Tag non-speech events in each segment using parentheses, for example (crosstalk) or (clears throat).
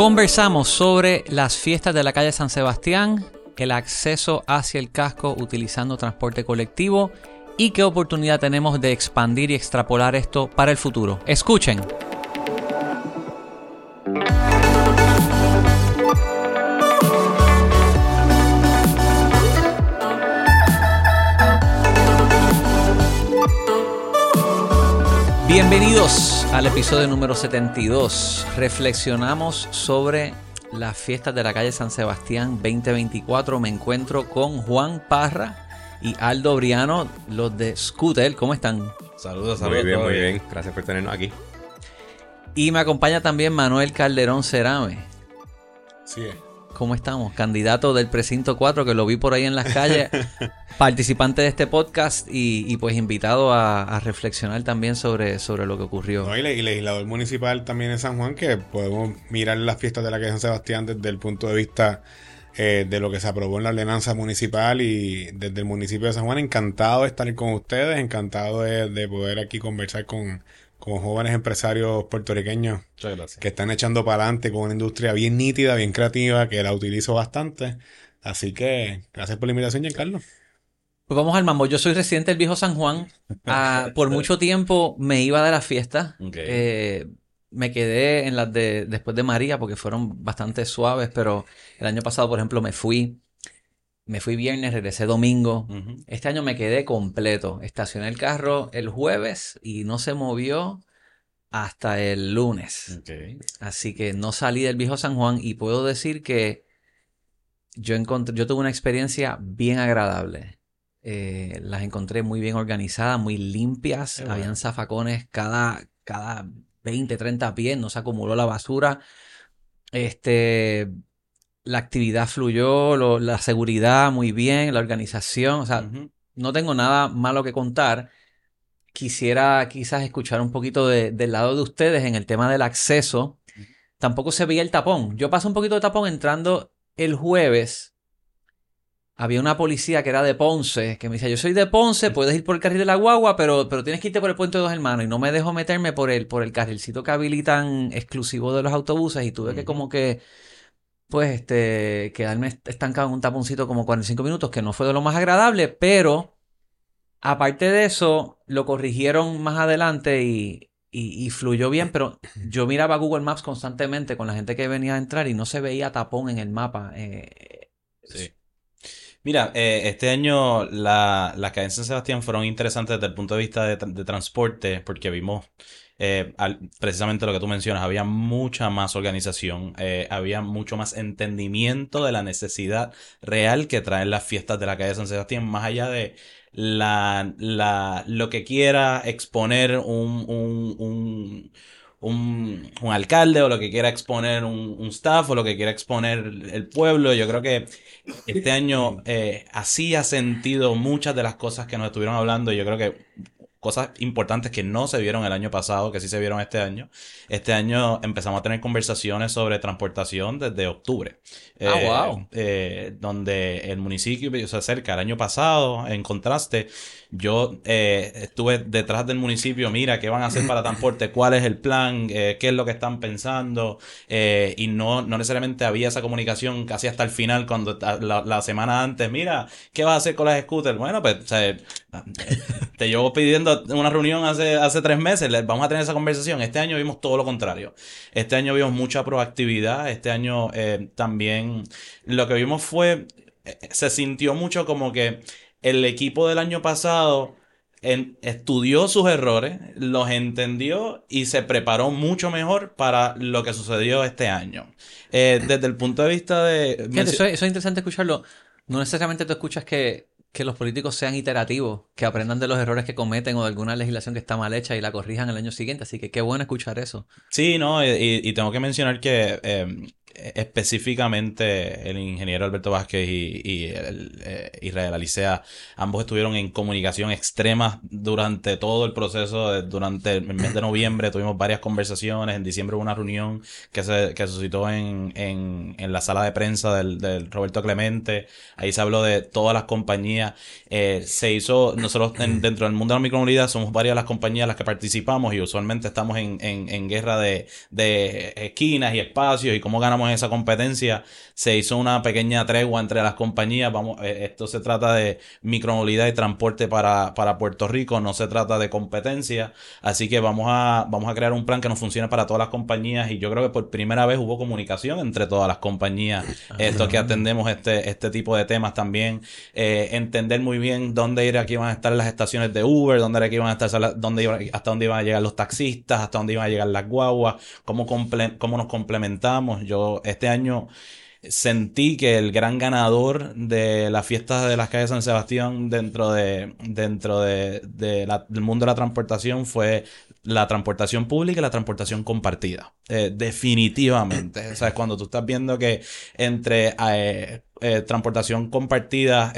Conversamos sobre las fiestas de la calle San Sebastián, el acceso hacia el casco utilizando transporte colectivo y qué oportunidad tenemos de expandir y extrapolar esto para el futuro. Escuchen. Bienvenidos al episodio número 72. Reflexionamos sobre las fiestas de la calle San Sebastián 2024. Me encuentro con Juan Parra y Aldo Briano, los de Scooter. ¿Cómo están? Saludos, saludos. Muy bien, muy bien. Gracias por tenernos aquí. Y me acompaña también Manuel Calderón Cerame. Sí. ¿Cómo estamos? Candidato del precinto 4, que lo vi por ahí en las calles, (laughs) participante de este podcast y, pues invitado a, reflexionar también sobre, sobre lo que ocurrió. No, y, legislador municipal también en San Juan, que podemos mirar las fiestas de la calle San Sebastián desde el punto de vista eh, de lo que se aprobó en la ordenanza municipal y desde el municipio de San Juan. Encantado de estar con ustedes, encantado de poder aquí conversar con como jóvenes empresarios puertorriqueños que están echando para adelante con una industria bien nítida, bien creativa, que la utilizo bastante. Así que gracias por la invitación, Giancarlo. Pues vamos al mambo. Yo soy residente del viejo San Juan. Ah, (laughs) por mucho tiempo me iba de la fiesta. Eh, me quedé en las de después de María porque fueron bastante suaves, pero el año pasado, por ejemplo, me fui me fui viernes, regresé domingo. Este año me quedé completo. Estacioné el carro el jueves y no se movió hasta el lunes. Así que no salí del viejo San Juan y puedo decir que yo, encontré, yo tuve una experiencia bien agradable. Eh, las encontré muy bien organizadas, muy limpias. Habían zafacones cada, cada 20, 30 pies, no se acumuló la basura. Este, la actividad fluyó, la seguridad muy bien, la organización, o sea, no tengo nada malo que contar. Quisiera quizás escuchar un poquito del lado de ustedes en el tema del acceso. Tampoco se veía el tapón. Yo pasé un poquito de tapón entrando el jueves. Había una policía que era de Ponce, que me decía, yo soy de Ponce, puedes ir por el carril de la guagua, pero, pero tienes que irte por el puente de dos hermanos. Y no me dejo meterme por el, por el carrilcito que habilitan exclusivo de los autobuses. Y tuve que como que pues este, quedarme estancado en un taponcito como 45 minutos, que no fue de lo más agradable, pero aparte de eso, lo corrigieron más adelante y, y, fluyó bien, pero yo miraba Google Maps constantemente con la gente que venía a entrar y no se veía tapón en el mapa. Eh, sí. Mira, eh, este año la, las cadenas de Sebastián fueron interesantes desde el punto de vista de, de transporte, porque vimos eh, precisamente lo que tú mencionas, había mucha más organización, eh, había mucho más entendimiento de la necesidad real que traen las fiestas de la calle de San Sebastián, más allá de la, lo que quiera exponer un, un, un un, alcalde o lo que quiera exponer un, staff o lo que quiera exponer el pueblo. Yo creo que este año eh, así ha sentido muchas de las cosas que nos estuvieron hablando. Yo creo que cosas importantes que no se vieron el año pasado, que sí se vieron este año. Este año empezamos a tener conversaciones sobre transportación desde octubre. Ah, wow. Eh, eh, donde el municipio se acerca el año pasado, en contraste, yo eh, estuve detrás del municipio, mira, ¿qué van a hacer para transporte? ¿Cuál es el plan? Eh, ¿Qué es lo que están pensando? Eh, y no, no necesariamente había esa comunicación casi hasta el final, cuando la, semana antes, mira, ¿qué vas a hacer con las scooters? Bueno, pues te llevo pidiendo una reunión hace, hace tres meses, vamos a tener esa conversación. Este año vimos todo lo contrario. Este año vimos mucha proactividad, este año también lo que vimos fue, se sintió mucho como que el equipo del año pasado estudió sus errores, los entendió y se preparó mucho mejor para lo que sucedió este año. Eh, desde el punto de vista de... eso, es interesante escucharlo. No necesariamente tú escuchas que, que, los políticos sean iterativos, que aprendan de los errores que cometen o de alguna legislación que está mal hecha y la corrijan el año siguiente. Así que qué bueno escuchar eso. Sí, no, y, tengo que mencionar que eh, específicamente el ingeniero Alberto Vázquez y, el, eh, Israel Alicea, ambos estuvieron en comunicación extrema durante todo el proceso, durante el mes de noviembre. Tuvimos varias conversaciones, en diciembre hubo una reunión que se que suscitó en, en, en la sala de prensa del, Roberto Clemente, ahí se habló de todas las compañías, eh, se hizo, nosotros (clears throat) dentro del mundo de la micromovilidad somos varias las compañías las que participamos y usualmente estamos en, en, en guerra de, de esquinas y espacios y cómo ganamos en esa competencia. Se hizo una pequeña tregua entre las compañías. Vamos, eh, esto se trata de micromovilidad y transporte para, para Puerto Rico, no se trata de competencia. Así que vamos a, vamos a crear un plan que nos funcione para todas las compañías. Y yo creo que por primera vez hubo comunicación entre todas las compañías. Esto que atendemos este, este tipo de temas también. Eh, entender muy bien dónde ir aquí van a estar las estaciones de Uber, dónde era que iban a estar, dónde hasta dónde iban a llegar los taxistas, hasta dónde iban a llegar las guaguas, cómo, cómo nos complementamos. Yo este año sentí que el gran ganador de las fiestas de las calles de San Sebastián dentro de dentro de, del mundo de la transportación fue la transportación pública y la transportación compartida. Eh, definitivamente. o sea, cuando tú estás viendo que entre eh, eh, transportación compartida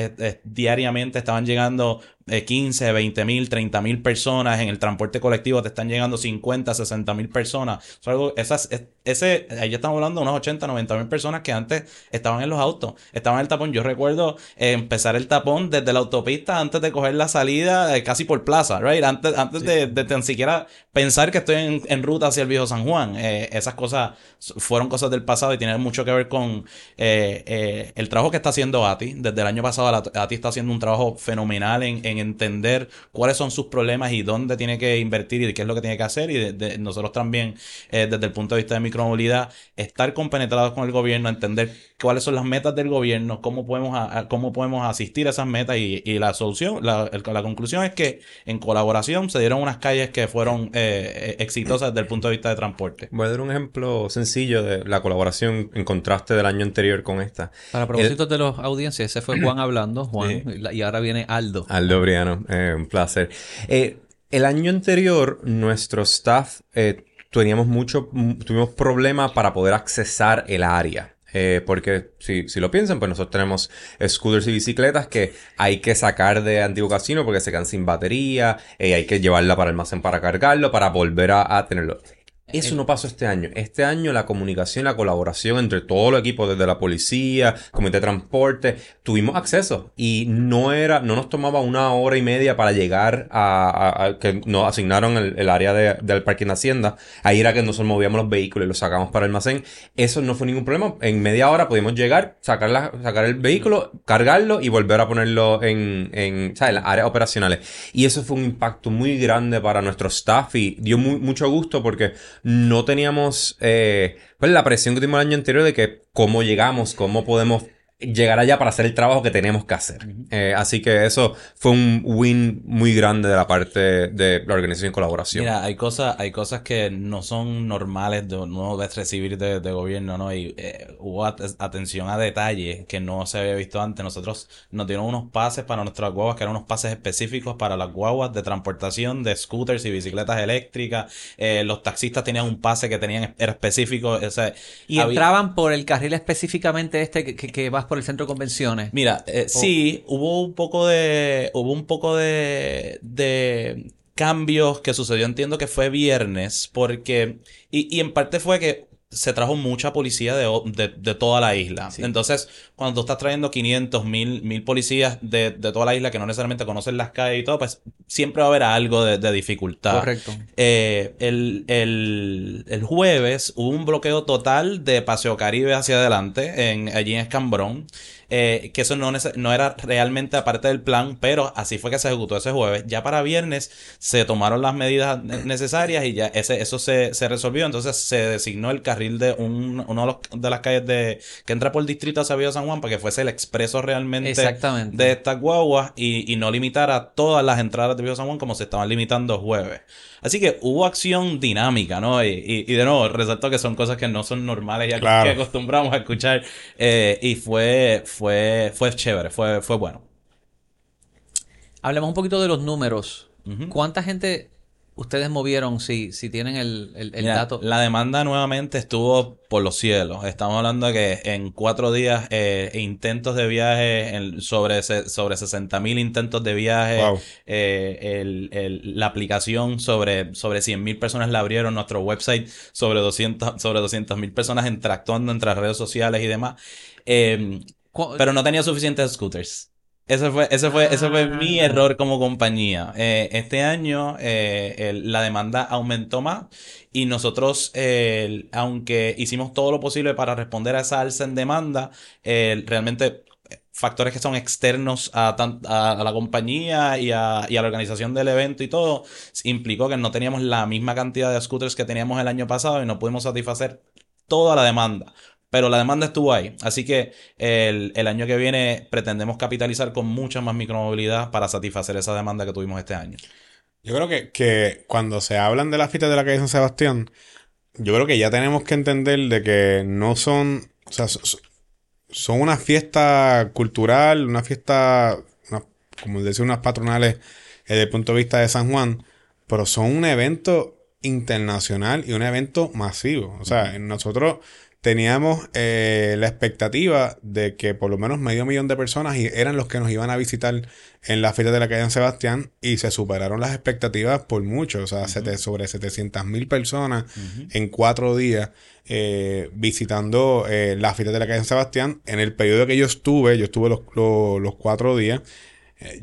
diariamente estaban llegando 15, 20 mil, 30 mil personas, en el transporte colectivo te están llegando 50, 60 mil personas. algo, esas, ese, ahí estamos hablando de unas 80, 90 mil personas que antes estaban en los autos, estaban en el tapón. Yo recuerdo empezar el tapón desde la autopista antes de coger la salida, casi por plaza, right? Antes, antes de, de, tan siquiera pensar que estoy en, en ruta hacia el viejo San Juan. Eh, esas cosas fueron cosas del pasado y tienen mucho que ver con eh, eh, el trabajo que está haciendo ATI. Desde el año pasado ATI está haciendo un trabajo fenomenal en, entender cuáles son sus problemas y dónde tiene que invertir y qué es lo que tiene que hacer. Y nosotros también, desde el punto de vista de micromovilidad, estar compenetrados con el gobierno, entender cuáles son las metas del gobierno, cómo podemos, cómo podemos asistir a esas metas y, la solución, la, la, conclusión es que en colaboración se dieron unas calles que fueron exitosas desde el punto de vista de transporte. Voy a dar un ejemplo sencillo de la colaboración en contraste del año anterior con esta. Para propósitos de los audiencias, ese fue (clears throat) Juan hablando, Juan, y ahora viene Aldo. Aldo Briano, eh, un placer. Eh, el año anterior, nuestro staff eh, teníamos mucho, tuvimos problemas para poder accesar el área. porque si, si, lo piensan, pues nosotros tenemos scooters y bicicletas que hay que sacar de antiguo casino porque se quedan sin batería, y hay que llevarla para el almacén para cargarlo, para volver a tenerlo. Eso no pasó este año. Este año la comunicación, la colaboración entre todos los equipos, desde la policía, comité de transporte, tuvimos acceso y no era, no nos tomaba una hora y media para llegar a, que nos asignaron el, área del parque en Hacienda. Ahí era que nosotros movíamos los vehículos y los sacamos para el almacén. Eso no fue ningún problema. En media hora pudimos llegar, sacar, la, sacar el vehículo, cargarlo y volver a ponerlo en, en, ¿sabes? las áreas operacionales. Y eso fue un impacto muy grande para nuestro staff y dio mucho gusto porque no teníamos eh, pues la presión que tuvimos el año anterior de que cómo llegamos, cómo podemos llegar allá para hacer el trabajo que tenemos que hacer. Eh, así que eso fue un win muy grande de la parte de la organización y colaboración. Mira, hay cosas, hay cosas que no son normales de no de recibir de, gobierno, ¿no? Y eh, hubo atención a detalles que no se había visto antes. Nosotros nos dieron unos pases para nuestras guaguas, que eran unos pases específicos para las guaguas de transportación de scooters y bicicletas eléctricas. Eh, los taxistas tenían un pase que tenían era específico. y entraban por el carril específicamente este que, que, que vas por el centro de convenciones. Mira, eh, sí, hubo un poco de. Hubo un poco de. de cambios que sucedió, entiendo que fue viernes, porque. Y, y en parte fue que se trajo mucha policía de, de, toda la isla. Entonces, cuando tú estás trayendo 500, mil, mil policías de, de, toda la isla que no necesariamente conocen las calles y todo, pues siempre va a haber algo de, dificultad. Correcto. Eh, el, el, el, jueves hubo un bloqueo total de Paseo Caribe hacia adelante, en, allí en Escambrón. Eh, que eso no, no era realmente aparte del plan, pero así fue que se ejecutó ese jueves. Ya para viernes se tomaron las medidas necesarias y ya ese, eso se, se resolvió. Entonces se designó el carril de un, uno de, los, de las calles de que entra por el distrito hacia Villa San Juan para que fuese el expreso realmente de estas guaguas y, y no limitara todas las entradas de Villa San Juan como se estaban limitando jueves. Así que hubo acción dinámica, ¿no? Y, y, de nuevo, resalto que son cosas que no son normales ya que acostumbramos a escuchar. Eh, y fue, fue, fue chévere, fue, fue bueno. Hablemos un poquito de los números. ¿Cuánta gente ustedes movieron, si, si tienen el, el, dato? La demanda nuevamente estuvo por los cielos. Estamos hablando de que en cuatro días eh, intentos de viaje, en, sobre, sobre 60 mil intentos de viaje, eh, el, el, la aplicación sobre, sobre 100 mil personas la abrieron, nuestro website sobre 200 sobre 200 mil personas interactuando entre las redes sociales y demás. Eh, pero no tenía suficientes scooters. Ese fue, ese fue, ese fue mi ah. error como compañía. Eh, este año eh, la demanda aumentó más y nosotros, aunque hicimos todo lo posible para responder a esa alza en demanda, realmente factores que son externos a, a, la compañía y a, y a, la organización del evento y todo, implicó que no teníamos la misma cantidad de scooters que teníamos el año pasado y no pudimos satisfacer toda la demanda. Pero la demanda estuvo ahí. Así que el, año que viene pretendemos capitalizar con mucha más micromovilidad para satisfacer esa demanda que tuvimos este año. Yo creo que, que cuando se hablan de las fiestas de la calle San Sebastián, yo creo que ya tenemos que entender de que no son, o sea, son una fiesta cultural, una fiesta, como decía, unas patronales eh, desde el punto de vista de San Juan, pero son un evento internacional y un evento masivo. O sea, nosotros teníamos eh, la expectativa de que por lo menos medio millón de personas eran los que nos iban a visitar en la fiesta de la calle San Sebastián y se superaron las expectativas por mucho, o sea, sobre 700 mil personas en cuatro días eh, visitando eh, la fiesta de la calle San Sebastián. En el periodo que yo estuve, yo estuve los, los, cuatro días,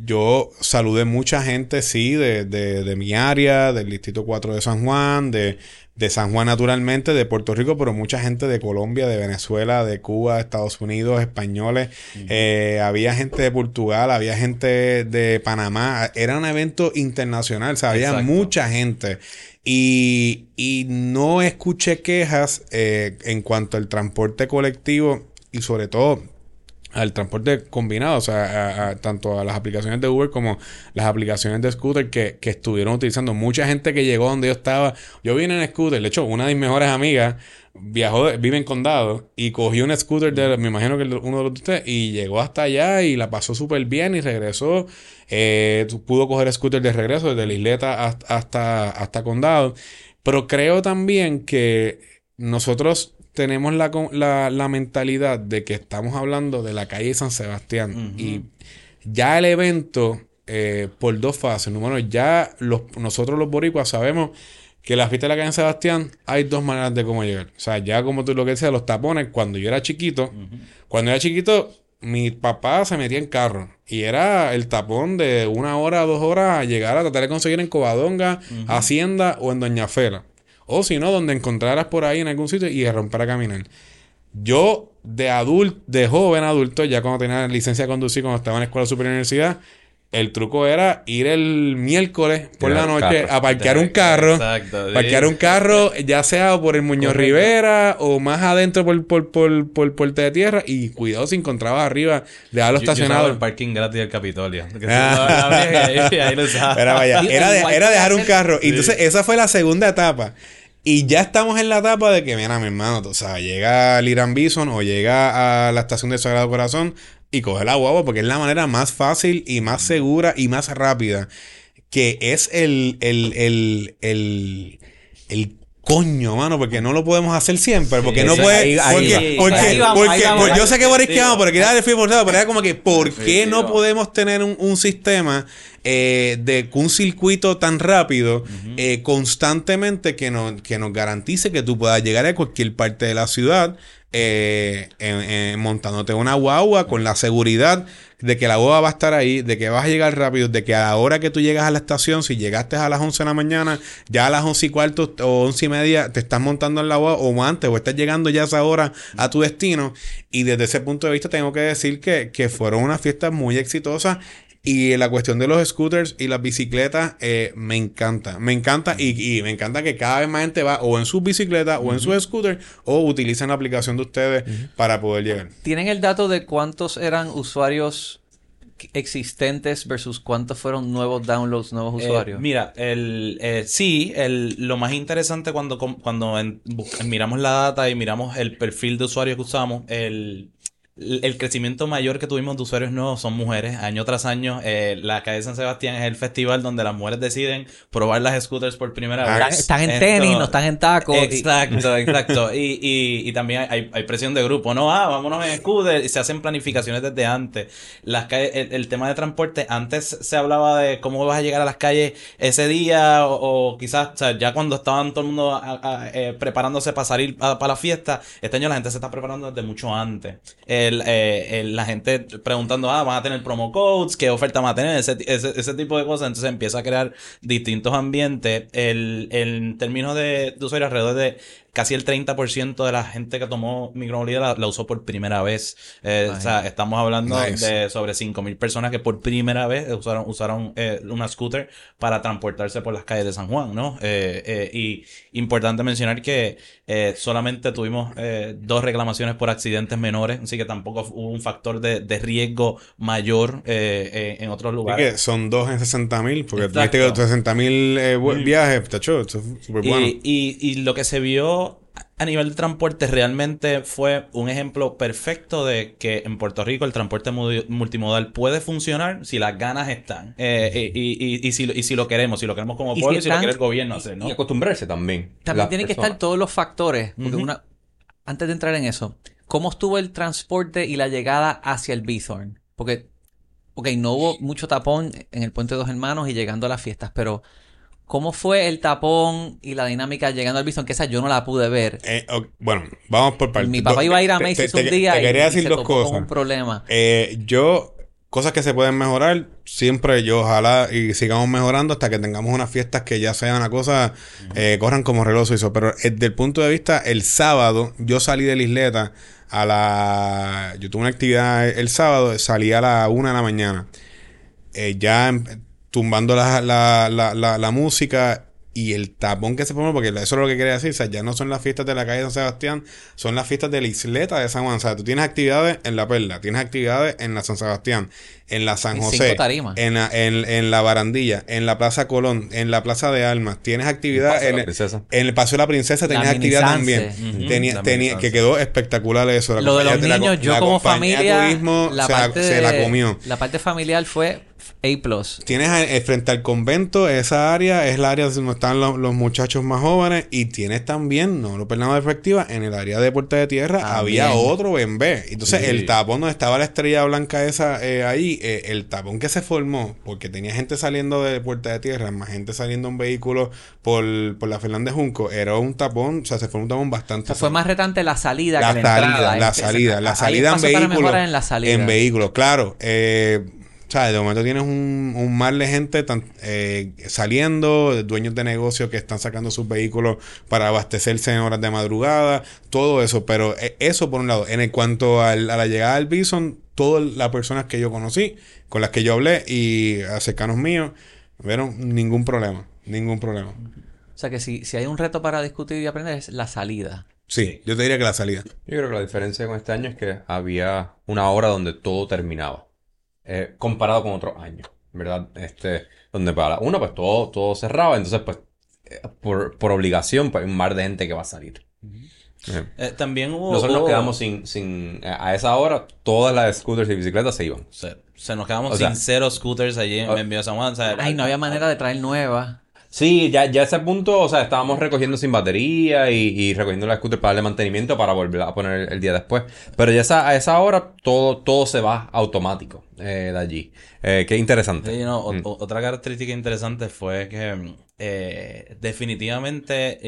yo saludé mucha gente, sí, de, de, de, mi área, del Distrito 4 de San Juan, de de San Juan naturalmente, de Puerto Rico, pero mucha gente de Colombia, de Venezuela, de Cuba, Estados Unidos, españoles, eh, había gente de Portugal, había gente de Panamá, era un evento internacional, o sea, había mucha gente. Y, y, no escuché quejas eh, en cuanto al transporte colectivo y sobre todo al transporte combinado, o sea, tanto a las aplicaciones de Uber como las aplicaciones de scooter que, que, estuvieron utilizando. Mucha gente que llegó donde yo estaba, yo vine en scooter, de hecho, una de mis mejores amigas viajó, vive en condado y cogió un scooter de, me imagino que uno de los de ustedes, y llegó hasta allá y la pasó súper bien y regresó, eh, pudo coger scooter de regreso desde la isleta hasta, hasta, hasta condado. Pero creo también que nosotros tenemos la, la, mentalidad de que estamos hablando de la calle San Sebastián y ya el evento eh, por dos fases. Número ya los, nosotros los boricuas sabemos que la fiesta de la calle San Sebastián hay dos maneras de cómo llegar. O sea, ya como tú lo que decías, los tapones, cuando yo era chiquito, cuando era chiquito, mi papá se metía en carro y era el tapón de una hora, dos horas a llegar a tratar de conseguir en Covadonga, Hacienda o en Doña Fela. O si no, donde encontraras por ahí en algún sitio y romper a caminar. Yo, de adulto, de joven adulto, ya cuando tenía licencia de conducir, cuando estaba en la escuela superior universidad, el truco era ir el miércoles por la noche a parquear un (laughs) carro. Exacto. Parquear un carro, ya sea por el Muñoz Rivera o más adentro por, por, por, por Puerta de Tierra. Y cuidado si encontrabas arriba, dejarlo estacionado. el parking gratis del Capitolio. (laughs) era, era dejar un carro. Y entonces esa fue la segunda etapa. Y ya estamos en la etapa de que, mira, mi hermano, o sea, llega al Irán Bison o llega a la estación del Sagrado Corazón y coge la guagua porque es la manera más fácil y más segura y más rápida. Que es el, el, el, el, el coño, mano, porque no lo podemos hacer siempre, porque no puede, porque, porque, porque, yo sé que Boris que pero que el pero era como que, ¿por qué no podemos tener un, un sistema eh, de un circuito tan rápido eh, constantemente que, no, que nos garantice que tú puedas llegar a cualquier parte de la ciudad eh, montándote una guagua con la seguridad de que la guagua va a estar ahí, de que vas a llegar rápido, de que a la hora que tú llegas a la estación, si llegaste a las 11 de la mañana, ya a las 11 y cuarto o 11 y media te estás montando en la guagua o antes o estás llegando ya a esa hora a tu destino. Y desde ese punto de vista tengo que decir que, que fueron unas fiestas muy exitosas y la cuestión de los scooters y las bicicletas eh, me encanta. Me encanta y, me encanta que cada vez más gente va o en sus bicicletas o en su scooter o utilizan la aplicación de ustedes para poder llegar. ¿Tienen el dato de cuántos eran usuarios existentes versus cuántos fueron nuevos downloads, nuevos eh, usuarios? Mira, el, eh, sí, el, lo más interesante cuando, cuando miramos la data y miramos el perfil de usuarios que usamos, el el crecimiento mayor que tuvimos de usuarios nuevos son mujeres. Año tras año, eh, la calle de San Sebastián es el festival donde las mujeres deciden probar las scooters por primera ah, vez. Están en tenis, no están en tacos. Exacto, (laughs) exacto. Y, y, y también hay, hay, presión de grupo. No, ah, vámonos en scooter. Y se hacen planificaciones desde antes. Las calles, el, tema de transporte, antes se hablaba de cómo vas a llegar a las calles ese día o, quizás ya cuando estaban todo el mundo eh, preparándose para salir para la fiesta. Este año la gente se está preparando desde mucho antes. Eh, la gente preguntando, ah, van a tener promo codes, qué oferta van a tener, ese, ese, tipo de cosas. Entonces empieza a crear distintos ambientes. El, en términos de, de usuarios, alrededor de casi el 30% de la gente que tomó micromovilidad la, usó por primera vez. Eh, o sea, estamos hablando de sobre 5.000 personas que por primera vez usaron, usaron eh, una scooter para transportarse por las calles de San Juan, ¿no? Eh, y importante mencionar que solamente tuvimos dos reclamaciones por accidentes menores, así que tampoco hubo un factor de, riesgo mayor en otros lugares. que son dos en 60.000, porque tuviste que 60.000 viajes, tacho, súper bueno. y, y lo que se vio a nivel de transporte realmente fue un ejemplo perfecto de que en Puerto Rico el transporte multimodal puede funcionar si las ganas están. Eh, y, y, si, y, si, lo queremos, si lo queremos como pueblo y si lo quiere el gobierno hacer, ¿no? Y acostumbrarse también. También tienen que estar todos los factores. Porque una, antes de entrar en eso, ¿cómo estuvo el transporte y la llegada hacia el Bithorn? Porque, ok, no hubo mucho tapón en el Puente de Dos Hermanos y llegando a las fiestas, pero ¿Cómo fue el tapón y la dinámica llegando al Bison? Que esa yo no la pude ver. Eh, bueno, vamos por partes. Mi papá iba a ir a Macy's un día te quería decir dos cosas. un problema. Eh, yo, cosas que se pueden mejorar, siempre yo ojalá y sigamos mejorando hasta que tengamos unas fiestas que ya sean una cosa, eh, corran como reloj eso. Pero desde el punto de vista, el sábado, yo salí de la isleta a la... Yo tuve una actividad el sábado, salí a la una de la mañana. ya em, tumbando la, la, la, la, música y el tapón que se pone, porque eso es lo que quería decir, o sea, ya no son las fiestas de la calle de San Sebastián, son las fiestas de la isleta de San Juan. O sea, tú tienes actividades en La Perla, tienes actividades en la San Sebastián, en la San José, en la, en, la Barandilla, en la Plaza Colón, en la Plaza de Almas, tienes actividad en, en, el Paseo de la Princesa, tenías actividad también. tenía, tenía, que quedó espectacular eso. lo de los niños, yo como familia, la parte se la comió. La parte familiar fue a+. Tienes eh, frente al convento, esa área es la área donde están los, muchachos más jóvenes y tienes también, no lo perdamos de perspectiva, en el área de Puerta de Tierra había otro B. Entonces el tapón donde estaba la estrella blanca esa eh, ahí, eh, el tapón que se formó, porque tenía gente saliendo de Puerta de Tierra, más gente saliendo en vehículo por, por la Fernández Junco, era un tapón, o sea, se formó un tapón bastante... fue más retante la salida la que la salida, La salida, la salida en vehículos. En, en vehículos, claro. Eh, o sea, de momento tienes un, un mar de gente eh, saliendo, dueños de negocios que están sacando sus vehículos para abastecerse en horas de madrugada, todo eso. Pero eh, eso por un lado. En cuanto a la llegada del Bison, todas las personas que yo conocí, con las que yo hablé y a cercanos míos, vieron ningún problema. Ningún problema. O sea que si, si hay un reto para discutir y aprender es la salida. Sí, yo te diría que la salida. Yo creo que la diferencia con este año es que había una hora donde todo terminaba. Eh, comparado con otros años, ¿verdad? Este, donde para uno, pues todo, todo cerraba, entonces, pues, eh, por, por, obligación, pues hay un mar de gente que va a salir. Eh, también hubo. Nosotros nos quedamos sin, sin. A esa hora, todas las scooters y bicicletas se iban. Se, nos quedamos sin cero scooters allí en, en San Juan. Ay, no había manera de traer nuevas. Sí, ya, ya a ese punto, o sea, estábamos recogiendo sin batería y, y recogiendo la scooter para darle mantenimiento para volver a poner el, día después. Pero ya a esa hora todo, todo se va automático eh, de allí. Eh, qué interesante. Mm. Otra característica interesante fue que eh, definitivamente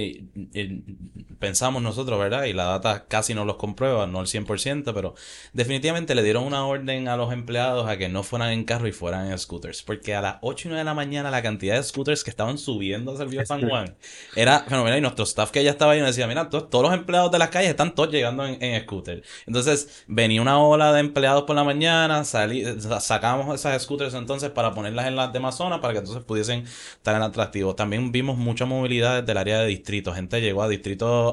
pensamos nosotros, ¿verdad? Y la data casi no los comprueba, no el 100%, pero definitivamente le dieron una orden a los empleados a que no fueran en carro y fueran en scooters. Porque a las 8 y 9 de la mañana la cantidad de scooters que estaban subiendo hacia el Río San Juan era fenomenal. Y nuestro staff que ya estaba ahí nos decía, mira, todos, los empleados de las calles están todos llegando en, en scooter. Entonces venía una ola de empleados por la mañana, salí, sacamos esas scooters entonces para ponerlas en las demás zonas para que entonces pudiesen estar en atractivo también vimos mucha movilidad desde el área de distrito. Gente llegó a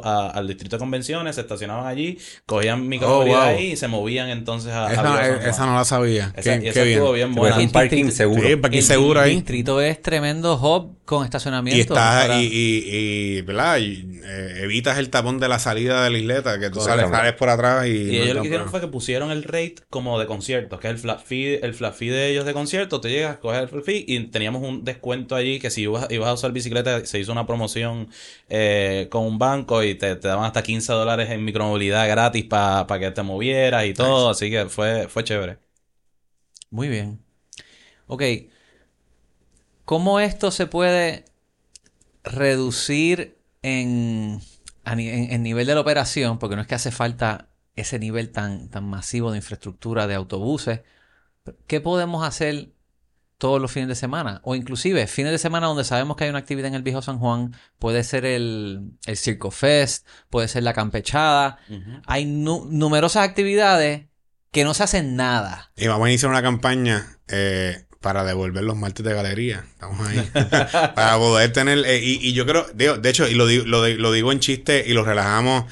al distrito de convenciones, se estacionaban allí, cogían micromovilidad oh, ahí y se movían entonces a... Esa, esa no la sabía. Esa, estuvo bien buena. Un parking seguro. Sí, parking seguro ahí. El distrito es tremendo hub con estacionamiento. Y estás y, y, ¿verdad? Y, eh, evitas el tapón de la salida de la isleta, que tú sales, sales por atrás y... Y ellos lo que hicieron fue que pusieron el rate como de conciertos, que es el flat fee, el flat fee de ellos de concierto, te llegas, coges el flat fee y teníamos un descuento allí que si ibas, ibas a usar bicicleta se hizo una promoción eh, con un banco y te, daban hasta 15 dólares en micromovilidad gratis para que te movieras y todo, así que fue, fue chévere. Muy bien. Ok. ¿Cómo esto se puede reducir en, en, nivel de la operación? Porque no es que hace falta ese nivel tan, tan masivo de infraestructura de autobuses. ¿Qué podemos hacer todos los fines de semana? O inclusive fines de semana donde sabemos que hay una actividad en el Viejo San Juan. Puede ser el, el Circo Fest, puede ser la campechada. Hay numerosas actividades que no se hacen nada. Y vamos a iniciar una campaña eh, para devolver los martes de galería. Estamos ahí. (laughs) para poder tener... Eh, y, yo creo... de hecho, y lo, digo, lo, digo en chiste y lo relajamos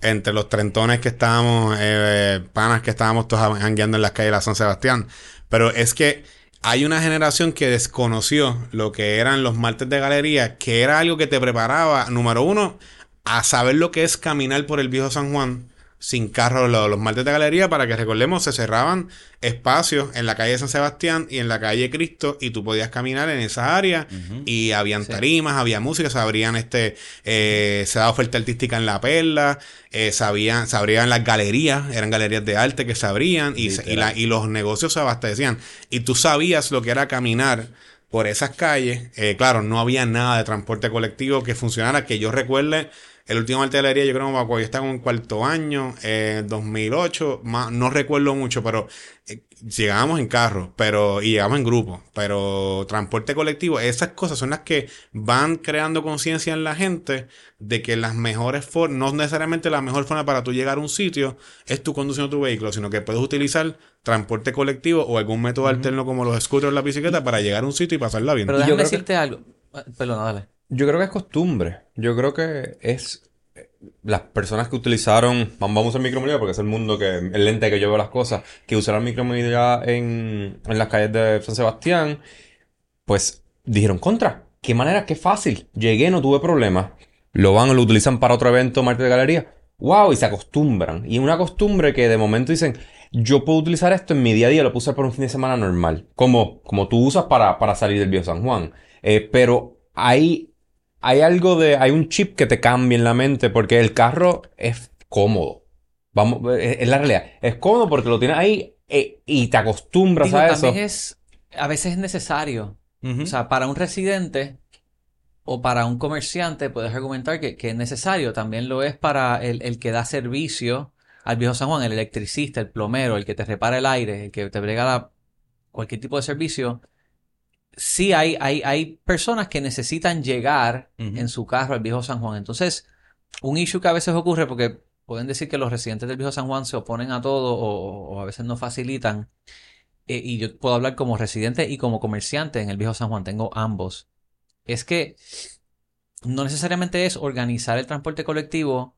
entre los trentones que estábamos, eh, panas que estábamos todos hangueando en las calles de la San Sebastián. Pero es que hay una generación que desconoció lo que eran los martes de galería, que era algo que te preparaba, número uno, a saber lo que es caminar por el viejo San Juan sin carros los, los, martes de galería para que recordemos se cerraban espacios en la calle San Sebastián y en la calle Cristo y tú podías caminar en esa área y habían tarimas, había música, se abrían este, eh, se daba oferta artística en la perla, eh, se, abrían, se abrían las galerías, eran galerías de arte que se abrían y, y, la, y los negocios se abastecían. Y tú sabías lo que era caminar por esas calles, eh, claro, no había nada de transporte colectivo que funcionara, que yo recuerde el último arte de galería, yo creo que yo estaba en cuarto año, eh, 2008, no recuerdo mucho, pero eh, llegábamos en carro, pero, y llegábamos en grupo, pero transporte colectivo, esas cosas son las que van creando conciencia en la gente de que las mejores formas, no necesariamente la mejor forma para tú llegar a un sitio es tu conduciendo tu vehículo, sino que puedes utilizar transporte colectivo o algún método alterno como los scooters o la bicicleta para llegar a un sitio y pasarla bien. Pero déjame decirte algo. Perdón, dale. Yo creo que es costumbre. Yo creo que es eh, las personas que utilizaron, vamos a usar micromovilidad porque es el mundo que, el lente que yo veo las cosas, que usaron micromovilidad en, en las calles de San Sebastián, pues dijeron contra. Qué manera, qué fácil. Llegué, no tuve problemas. Lo van lo utilizan para otro evento, martes de galería. ¡Wow! Y se acostumbran. Y una costumbre que de momento dicen, yo puedo utilizar esto en mi día a día, lo puedo usar por un fin de semana normal. Como, como tú usas para, para salir del Viejo San Juan. Eh, pero hay hay algo de, hay un chip que te cambia en la mente porque el carro es cómodo. Vamos, es, la realidad. Es cómodo porque lo tienes ahí eh, y te acostumbras a eso. También es, a veces es necesario. O sea, para un residente o para un comerciante puedes argumentar que, es necesario. También lo es para el, el, que da servicio al viejo San Juan, el electricista, el plomero, el que te repara el aire, el que te brega cualquier tipo de servicio sí hay, hay, hay personas que necesitan llegar en su carro al viejo San Juan. Entonces, un issue que a veces ocurre porque pueden decir que los residentes del viejo San Juan se oponen a todo o, a veces no facilitan. Eh, y yo puedo hablar como residente y como comerciante en el viejo San Juan, tengo ambos. Es que no necesariamente es organizar el transporte colectivo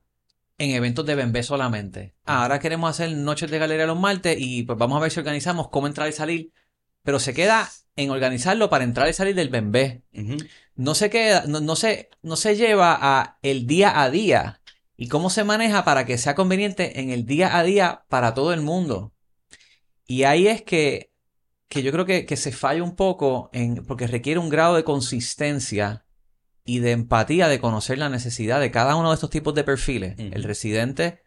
en eventos de Bembé solamente. ahora queremos hacer noches de galería los martes y pues vamos a ver si organizamos cómo entrar y salir. Pero se queda en organizarlo para entrar y salir del bembé. No se queda, no, se, no se lleva a el día a día y cómo se maneja para que sea conveniente en el día a día para todo el mundo. Y ahí es que, que yo creo que, que se falla un poco en, porque requiere un grado de consistencia y de empatía de conocer la necesidad de cada uno de estos tipos de perfiles. El residente,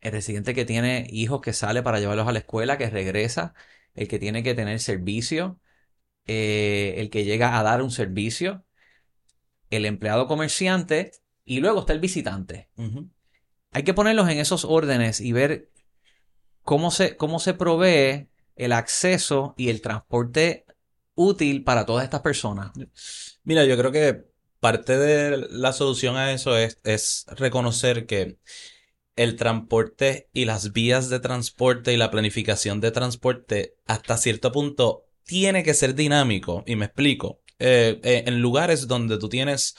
el residente que tiene hijos que sale para llevarlos a la escuela, que regresa, el que tiene que tener servicio, eh, el que llega a dar un servicio, el empleado comerciante y luego está el visitante. Hay que ponerlos en esos órdenes y ver cómo se, cómo se provee el acceso y el transporte útil para todas estas personas. Mira, yo creo que parte de la solución a eso es, es reconocer que el transporte y las vías de transporte y la planificación de transporte hasta cierto punto tiene que ser dinámico, y me explico. Eh, eh, en lugares donde tú tienes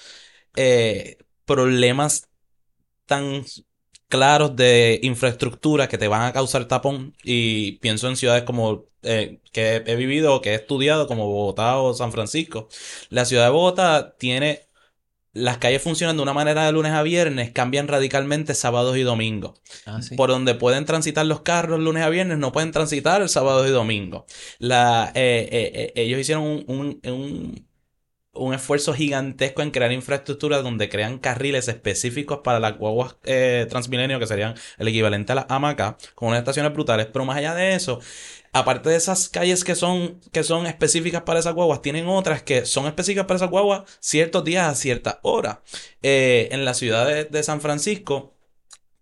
eh, problemas tan claros de infraestructura que te van a causar tapón. Y pienso en ciudades como que he vivido, que he estudiado, como Bogotá o San Francisco. La ciudad de Bogotá tiene las calles funcionan de una manera de lunes a viernes, cambian radicalmente sábados y domingos. Ah, Por donde pueden transitar los carros lunes a viernes, no pueden transitar el sábado y domingo. La, eh, eh, ellos hicieron un, un, un, esfuerzo gigantesco en crear infraestructura donde crean carriles específicos para las guaguas transmilenio, que serían el equivalente a las hamacas, con unas estaciones brutales. Pero más allá de eso, aparte de esas calles que son, que son específicas para esas guaguas, tienen otras que son específicas para esas guaguas ciertos días a cierta hora. Eh, en la ciudad de, San Francisco,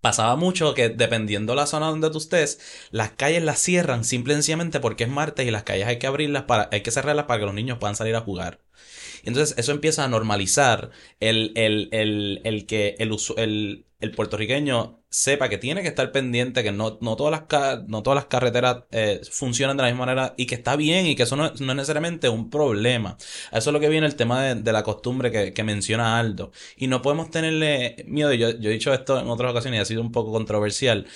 pasaba mucho que dependiendo la zona donde tú estés, las calles las cierran simplemente porque es martes y las calles hay que abrirlas para, hay que cerrarlas para que los niños puedan salir a jugar. Entonces eso empieza a normalizar el, el, el, el que el, el, el puertorriqueño sepa que tiene que estar pendiente, que no, no, todas, las, no todas las carreteras eh, funcionan de la misma manera y que está bien y que eso no, es necesariamente un problema. eso es lo que viene el tema de, la costumbre que, que, menciona Aldo. Y no podemos tenerle miedo, yo, yo he dicho esto en otras ocasiones y ha sido un poco controversial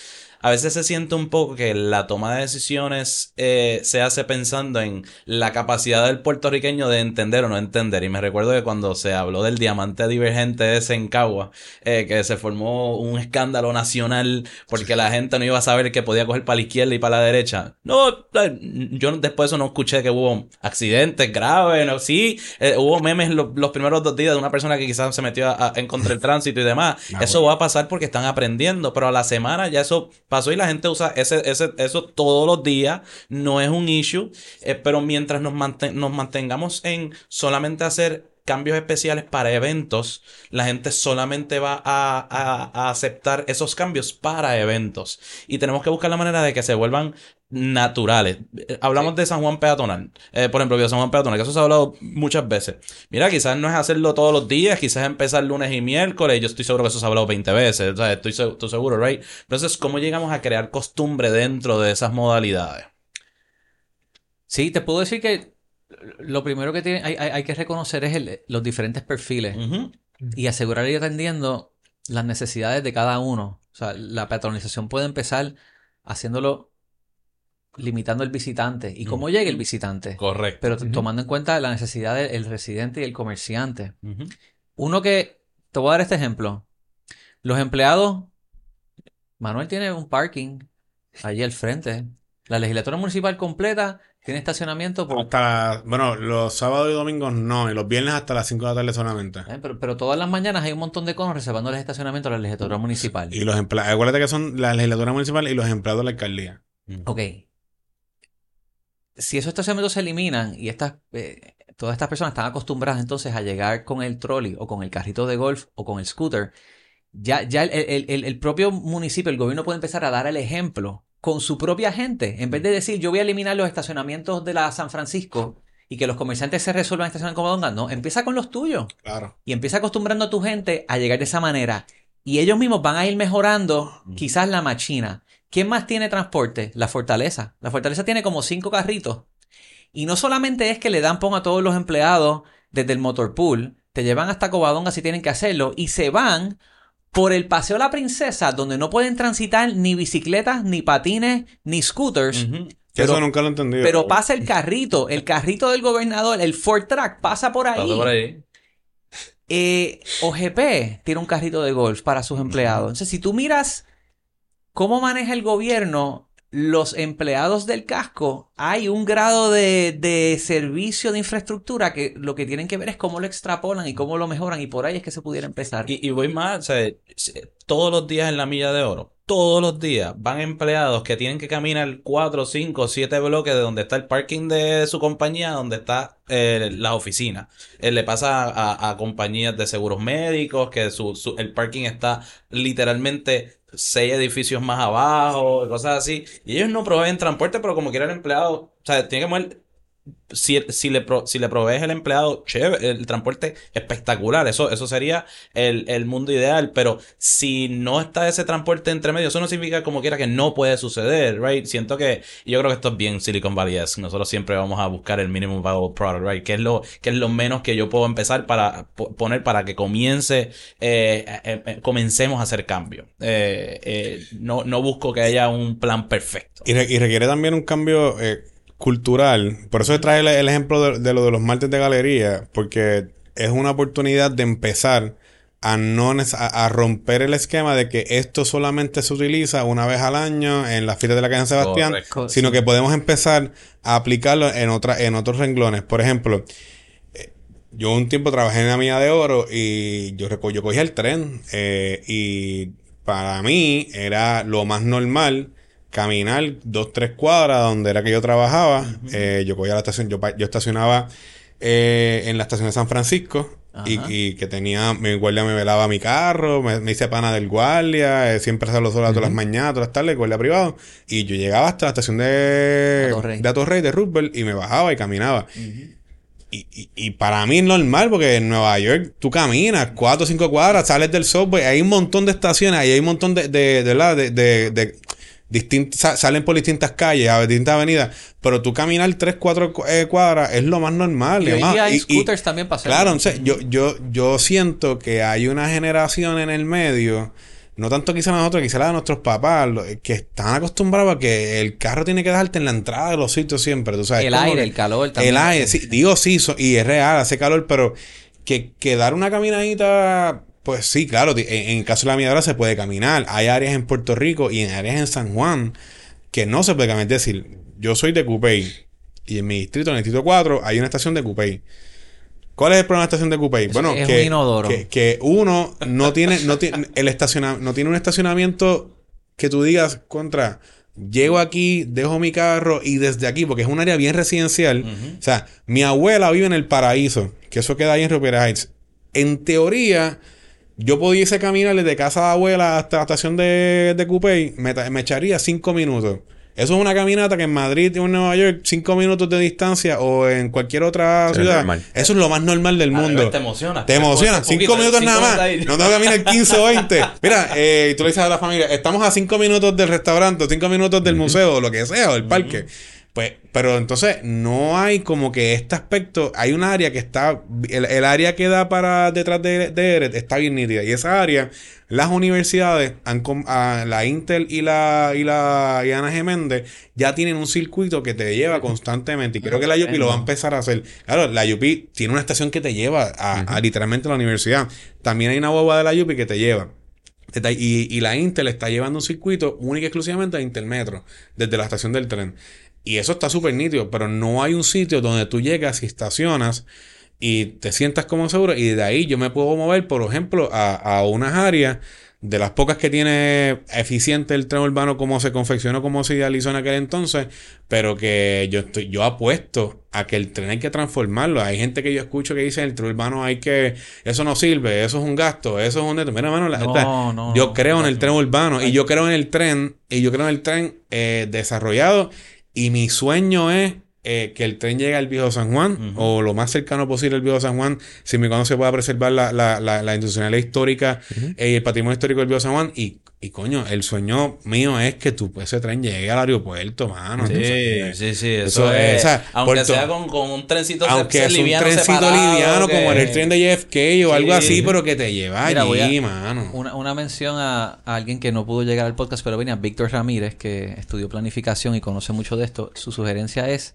a veces se siente un poco que la toma de decisiones eh, se hace pensando en la capacidad del puertorriqueño de entender o no entender. Y me recuerdo que cuando se habló del diamante divergente de Sencagua, eh, que se formó un escándalo nacional porque la gente no iba a saber que podía coger para la izquierda y para la derecha. No, eh, yo después de eso no escuché que hubo accidentes graves, no, sí, hubo memes los primeros dos días de una persona que quizás se metió en contra el tránsito y demás. (laughs) Ah, eso va a pasar porque están aprendiendo, pero a la semana ya eso pasó y la gente usa ese, ese, eso todos los días, no es un issue, eh, pero mientras nos, nos mantengamos en solamente hacer cambios especiales para eventos, la gente solamente va a, aceptar esos cambios para eventos. Y tenemos que buscar la manera de que se vuelvan naturales. Eh, hablamos de San Juan Peatonal. Eh, por ejemplo, de San Juan Peatonal, que eso se ha hablado muchas veces. Mira, quizás no es hacerlo todos los días, quizás empezar lunes y miércoles. Yo estoy seguro que eso se ha hablado 20 veces. O sea, estoy, estoy seguro, ¿right? Entonces, ¿cómo llegamos a crear costumbre dentro de esas modalidades? Sí, te puedo decir que lo primero que tiene, hay, que reconocer es los diferentes perfiles y asegurar ir atendiendo las necesidades de cada uno. O sea, la patronización puede empezar haciéndolo limitando el visitante y cómo llega el visitante. Correcto. Pero tomando en cuenta la necesidad del residente y el comerciante. Uno que, te voy a dar este ejemplo. Los empleados, Manuel tiene un parking allí al frente. La legislatura municipal completa tiene estacionamiento por... Hasta, bueno, los sábados y domingos no, y los viernes hasta las 5 de la tarde solamente. Eh, pero, pero, todas las mañanas hay un montón de conos reservando el estacionamiento a la legislatura municipal. Y los empleados, acuérdate que son la legislatura municipal y los empleados de la alcaldía. Ok, si esos estacionamientos se eliminan y estas, eh, todas estas personas están acostumbradas entonces a llegar con el trolley o con el carrito de golf o con el scooter, ya, ya el, propio municipio, el gobierno puede empezar a dar el ejemplo con su propia gente. En vez de decir yo voy a eliminar los estacionamientos de la San Francisco y que los comerciantes se resuelvan estacionar como donga, no, empieza con los tuyos. Claro. Y empieza acostumbrando a tu gente a llegar de esa manera. Y ellos mismos van a ir mejorando quizás la machina. ¿Quién más tiene transporte? La Fortaleza. La Fortaleza tiene como cinco carritos. Y no solamente es que le dan pon a todos los empleados desde el motor pool, te llevan hasta Covadonga si tienen que hacerlo y se van por el Paseo La Princesa, donde no pueden transitar ni bicicletas, ni patines, ni scooters. Eso nunca lo he entendido. Pero pasa el carrito, el carrito del gobernador, el Ford Track, pasa por ahí. Pasa por ahí. Eh, OGP tiene un carrito de golf para sus empleados. Entonces, si tú miras ¿Cómo maneja el gobierno los empleados del casco? Hay un grado de, servicio de infraestructura que lo que tienen que ver es cómo lo extrapolan y cómo lo mejoran y por ahí es que se pudiera empezar. Y, voy más, todos los días en la milla de oro, todos los días van empleados que tienen que caminar 4, 5, 7 bloques de donde está el parking de su compañía, donde está eh, la oficina. Eh, le pasa a, compañías de seguros médicos que su, el parking está literalmente seis edificios más abajo, cosas así. Y ellos no proveen transporte, pero como quiera el empleado, o sea, tiene que mover si, si, le, si le provees el empleado, chévere, el transporte espectacular, eso, eso sería el, el, mundo ideal, pero si no está ese transporte entre medio, eso no significa como quiera que no puede suceder, right? Siento que, yo creo que esto es bien Silicon Valley, nosotros siempre vamos a buscar el minimum viable product, right? Que es lo, que es lo menos que yo puedo empezar para poner para que comience, eh, eh, eh, comencemos a hacer cambio. no, no busco que haya un plan perfecto. Y, y requiere también un cambio, cultural. Por eso trae el, el ejemplo de, lo de los martes de galería, porque es una oportunidad de empezar a no a, romper el esquema de que esto solamente se utiliza una vez al año en las fiestas de la calle San Sebastián, sino que podemos empezar a aplicarlo en otra, en otros renglones. Por ejemplo, eh, yo un tiempo trabajé en la mina de oro y yo, yo cogía el tren eh, y para mí era lo más normal caminar dos, tres cuadras donde era que yo trabajaba. eh, yo cogía la estación, yo, yo estacionaba eh, en la estación de San Francisco. Y, que tenía, mi guardia me velaba mi carro, me, hice pana del guardia, eh, siempre salgo solo todas las mañanas, todas las tardes, guardia privado. Y yo llegaba hasta la estación de Atorrey, de, Atorrey, de Roosevelt, y me bajaba y caminaba. Y, y, y, para mí es normal porque en Nueva York tú caminas cuatro o cinco cuadras, sales del subway, hay un montón de estaciones, ahí hay un montón de, de, de, de, de salen por distintas calles, a distintas avenidas, pero tú caminar 3, 4 eh, cuadras es lo más normal. Y, hay scooters también pasan. Claro, entonces, yo, yo, yo siento que hay una generación en el medio, no tanto quizá nosotros, quizá la de nuestros papás, que están acostumbrados a que el carro tiene que dejarte en la entrada de los sitios siempre. ¿tú sabes? El aire, el calor también. El aire, sí, digo sí, y es real, hace calor, pero que, que dar una caminadita pues sí, claro, en, el caso de la miadora se puede caminar. Hay áreas en Puerto Rico y en áreas en San Juan que no se puede caminar. Es decir, yo soy de Cupey y en mi distrito, en el distrito 4, hay una estación de Cupey. ¿Cuál es el problema de la estación de Cupey? Bueno, que, que, uno no tiene, no tiene, el estaciona, no tiene un estacionamiento que tú digas contra. Llego aquí, dejo mi carro y desde aquí, porque es un área bien residencial. O sea, mi abuela vive en el paraíso, que eso queda ahí en Riviera Heights. En teoría, yo pudiese caminar desde casa de abuela hasta la estación de, de Coupé, me, me, echaría cinco minutos. Eso es una caminata que en Madrid o en Nueva York, cinco minutos de distancia o en cualquier otra ciudad. Eso es lo más normal del mundo. te emociona. Te emociona. Cinco minutos nada más. No tengo que caminar 15 o 20. Mira, eh, tú le dices a la familia, estamos a cinco minutos del restaurante, cinco minutos del museo, o lo que sea, o del parque. Pues, pero entonces no hay como que este aspecto, hay un área que está, el, área que da para detrás de, de está bien nítida. Y esa área, las universidades, han, la Intel y la, y la y Ana Geméndez, ya tienen un circuito que te lleva constantemente. Y creo que la UP lo va a empezar a hacer. Claro, la UP tiene una estación que te lleva a, literalmente a la universidad. También hay una boba de la UP que te lleva. Y, y la Intel está llevando un circuito único y exclusivamente a Intermetro, desde la estación del tren. Y eso está súper nítido, pero no hay un sitio donde tú llegas y estacionas y te sientas como seguro y de ahí yo me puedo mover, por ejemplo, a, a unas áreas de las pocas que tiene eficiente el tren urbano como se confeccionó, como se idealizó en aquel entonces, pero que yo estoy, yo apuesto a que el tren hay que transformarlo. Hay gente que yo escucho que dice el tren urbano hay que, eso no sirve, eso es un gasto, eso es un Mira, mano, la, yo creo en el tren urbano y yo creo en el tren, y yo creo en el tren eh, desarrollado y mi sueño es eh, que el tren llegue al viejo San Juan o lo más cercano posible al viejo San Juan, si me se pueda preservar la, la, la, institucionalidad histórica eh, y el patrimonio histórico del viejo San Juan. Y, y coño, el sueño mío es que tu, ese tren llegue al aeropuerto, mano. Sí, sí, sí. Eso, es. aunque sea con, con, un trencito Aunque es un trencito liviano, como en el tren de JFK o algo así, pero que te lleva allí, mano. Una, una mención a, a, alguien que no pudo llegar al podcast, pero venía, Víctor Ramírez, que estudió planificación y conoce mucho de esto. Su sugerencia es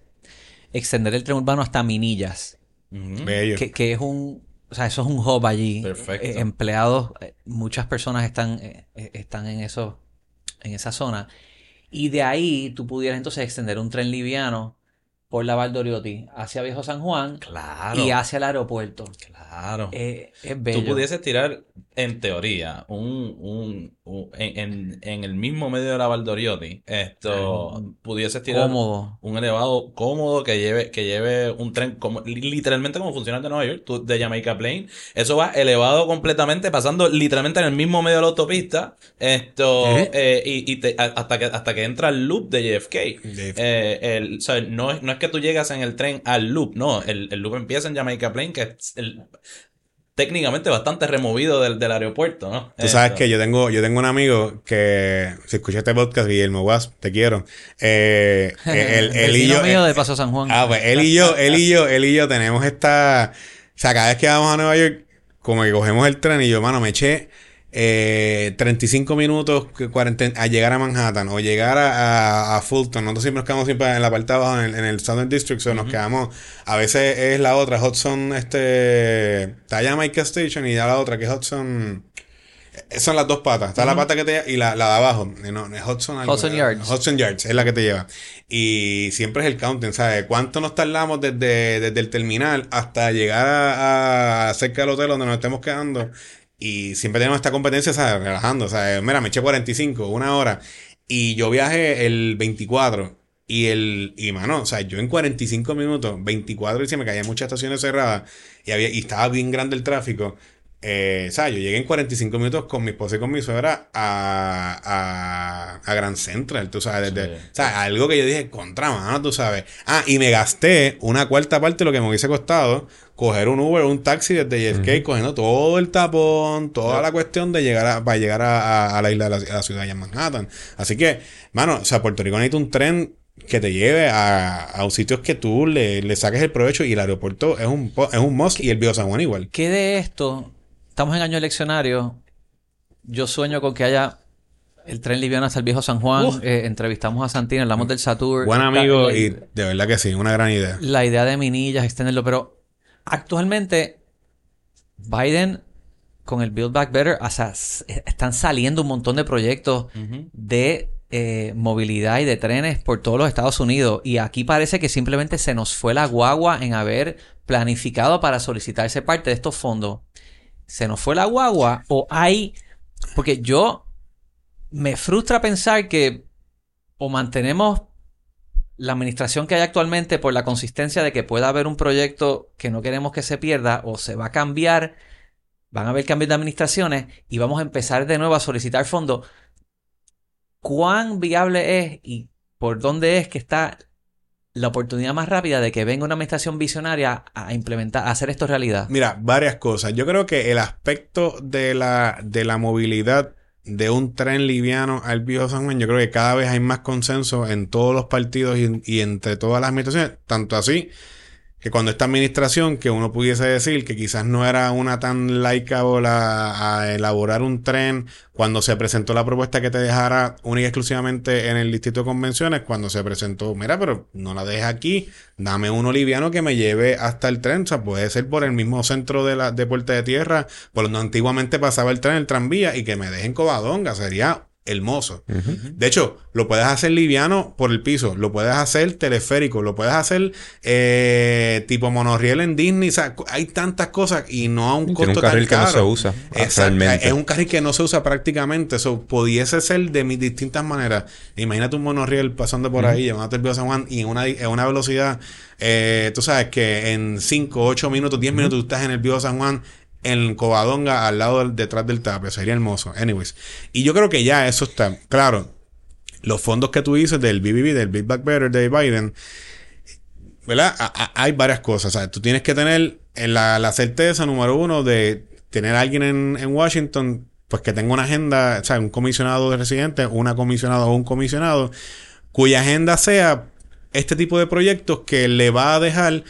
extender el tren urbano hasta Minillas. que, que, es un... O sea, eso es un hub allí. Perfecto. Eh, empleados, eh, muchas personas están, eh, están en, eso, en esa zona. Y de ahí tú pudieras entonces extender un tren liviano por la Valdoriotti hacia Viejo San Juan claro. y hacia el aeropuerto. Claro. es bello. Tú pudieses tirar, en teoría, un, un en, en, el mismo medio de la Valdoriotti, esto pudiese tirar un elevado cómodo que lleve, que lleve un tren como literalmente como funciona de Nueva York, de Jamaica Plain. Eso va elevado completamente, pasando literalmente en el mismo medio de la autopista. Esto, eh, y, y hasta que hasta que entra el loop de JFK. Eh, el, no, es, no es que tú llegas en el tren al loop, no, el, el loop empieza en Jamaica Plain, que es el, técnicamente bastante removido del, del aeropuerto, ¿no? Tú sabes que yo tengo, yo tengo un amigo que, si escucha este podcast, Guillermo Guas, te quiero. Eh, (laughs) él, él y yo. mío de Paso San Juan. Ah, pues él y yo, él y yo, él y yo tenemos esta. O sea, cada vez que vamos a Nueva York, como que cogemos el tren y yo, mano, me eché eh, 35 minutos a llegar a Manhattan o llegar a, a, Fulton. Nosotros siempre nos quedamos siempre en la parte de abajo, en el, en el Southern District, o nos quedamos. A veces es la otra, Hudson, este. Está allá Mike Station y ya la otra, que es Hudson. Eh, son las dos patas. Está la pata que te y la, la de abajo. No, Hudson, Hudson Yards. Hudson Yards es la que te lleva. Y siempre es el counting, ¿sabes? ¿Cuánto nos tardamos desde, desde el terminal hasta llegar a, a cerca del hotel donde nos estemos quedando? Y siempre tenemos esta competencia, ¿sabes? Relajando. O sea, mira, me eché 45, una hora. Y yo viajé el 24. Y el, y mano, o sea, yo en 45 minutos, 24 y se me caían muchas estaciones cerradas y había, y estaba bien grande el tráfico. Eh, o sea, yo llegué en 45 minutos con mi esposa y con mi suegra a, a, a Grand Central, tú sabes, desde, o sea, algo que yo dije, contra mano, tú sabes. Ah, y me gasté una cuarta parte de lo que me hubiese costado coger un Uber o un taxi desde JFK, cogiendo todo el tapón, toda la cuestión de llegar a, para llegar a, a, la isla de la ciudad de Manhattan. Así que, mano, o sea, Puerto Rico necesita un tren que te lleve a, a sitios que tú le, le, saques el provecho y el aeropuerto es un, es un must y el Bio San Juan igual. ¿Qué de esto estamos en año eleccionario. Yo sueño con que haya el tren liviano hasta el viejo San Juan. Eh, entrevistamos a Santino, hablamos del Satur. Buen amigo y de verdad que sí, una gran idea. La idea de Minillas, extenderlo, pero actualmente Biden con el Build Back Better, o sea, están saliendo un montón de proyectos de eh, movilidad y de trenes por todos los Estados Unidos. Y aquí parece que simplemente se nos fue la guagua en haber planificado para solicitarse parte de estos fondos se nos fue la guagua o hay... Porque yo me frustra pensar que o mantenemos la administración que hay actualmente por la consistencia de que pueda haber un proyecto que no queremos que se pierda o se va a cambiar, van a haber cambios de administraciones y vamos a empezar de nuevo a solicitar fondos. ¿Cuán viable es y por dónde es que está la oportunidad más rápida de que venga una administración visionaria a implementar, a hacer esto realidad? Mira, varias cosas. Yo creo que el aspecto de la, de la movilidad de un tren liviano al viejo San Juan, yo creo que cada vez hay más consenso en todos los partidos y, y entre todas las administraciones. Tanto así que cuando esta administración, que uno pudiese decir que quizás no era una tan laica a, a elaborar un tren, cuando se presentó la propuesta que te dejara única y exclusivamente en el distrito de convenciones, cuando se presentó, mira, pero no la dejes aquí, dame uno liviano que me lleve hasta el tren, o sea, puede ser por el mismo centro de la de Puerta de Tierra, por donde antiguamente pasaba el tren, el tranvía, y que me dejen Covadonga, sería hermoso. De hecho, lo puedes hacer liviano por el piso, lo puedes hacer teleférico, lo puedes hacer eh, tipo monorriel en Disney. O sea, hay tantas cosas y no a un costo un carril que no se usa. Es un carril que no se usa prácticamente. Eso pudiese ser de mis distintas maneras. Imagínate un monorriel pasando por ahí, llevándote el Bio San Juan y en una, en una velocidad, eh, tú sabes que en 5, 8 minutos, 10 minutos tú estás en el Bio San Juan en Covadonga, al lado detrás del tapio. Sería hermoso. Anyways. Y yo creo que ya eso está. Claro, los fondos que tú dices del BBB, del Big Back Better de Biden, ¿verdad? hay varias cosas. sea, Tú tienes que tener la, la, certeza, número uno, de tener a alguien en, en, Washington, pues que tenga una agenda, o sea, un comisionado de residentes, una comisionada o un comisionado, cuya agenda sea este tipo de proyectos que le va a dejar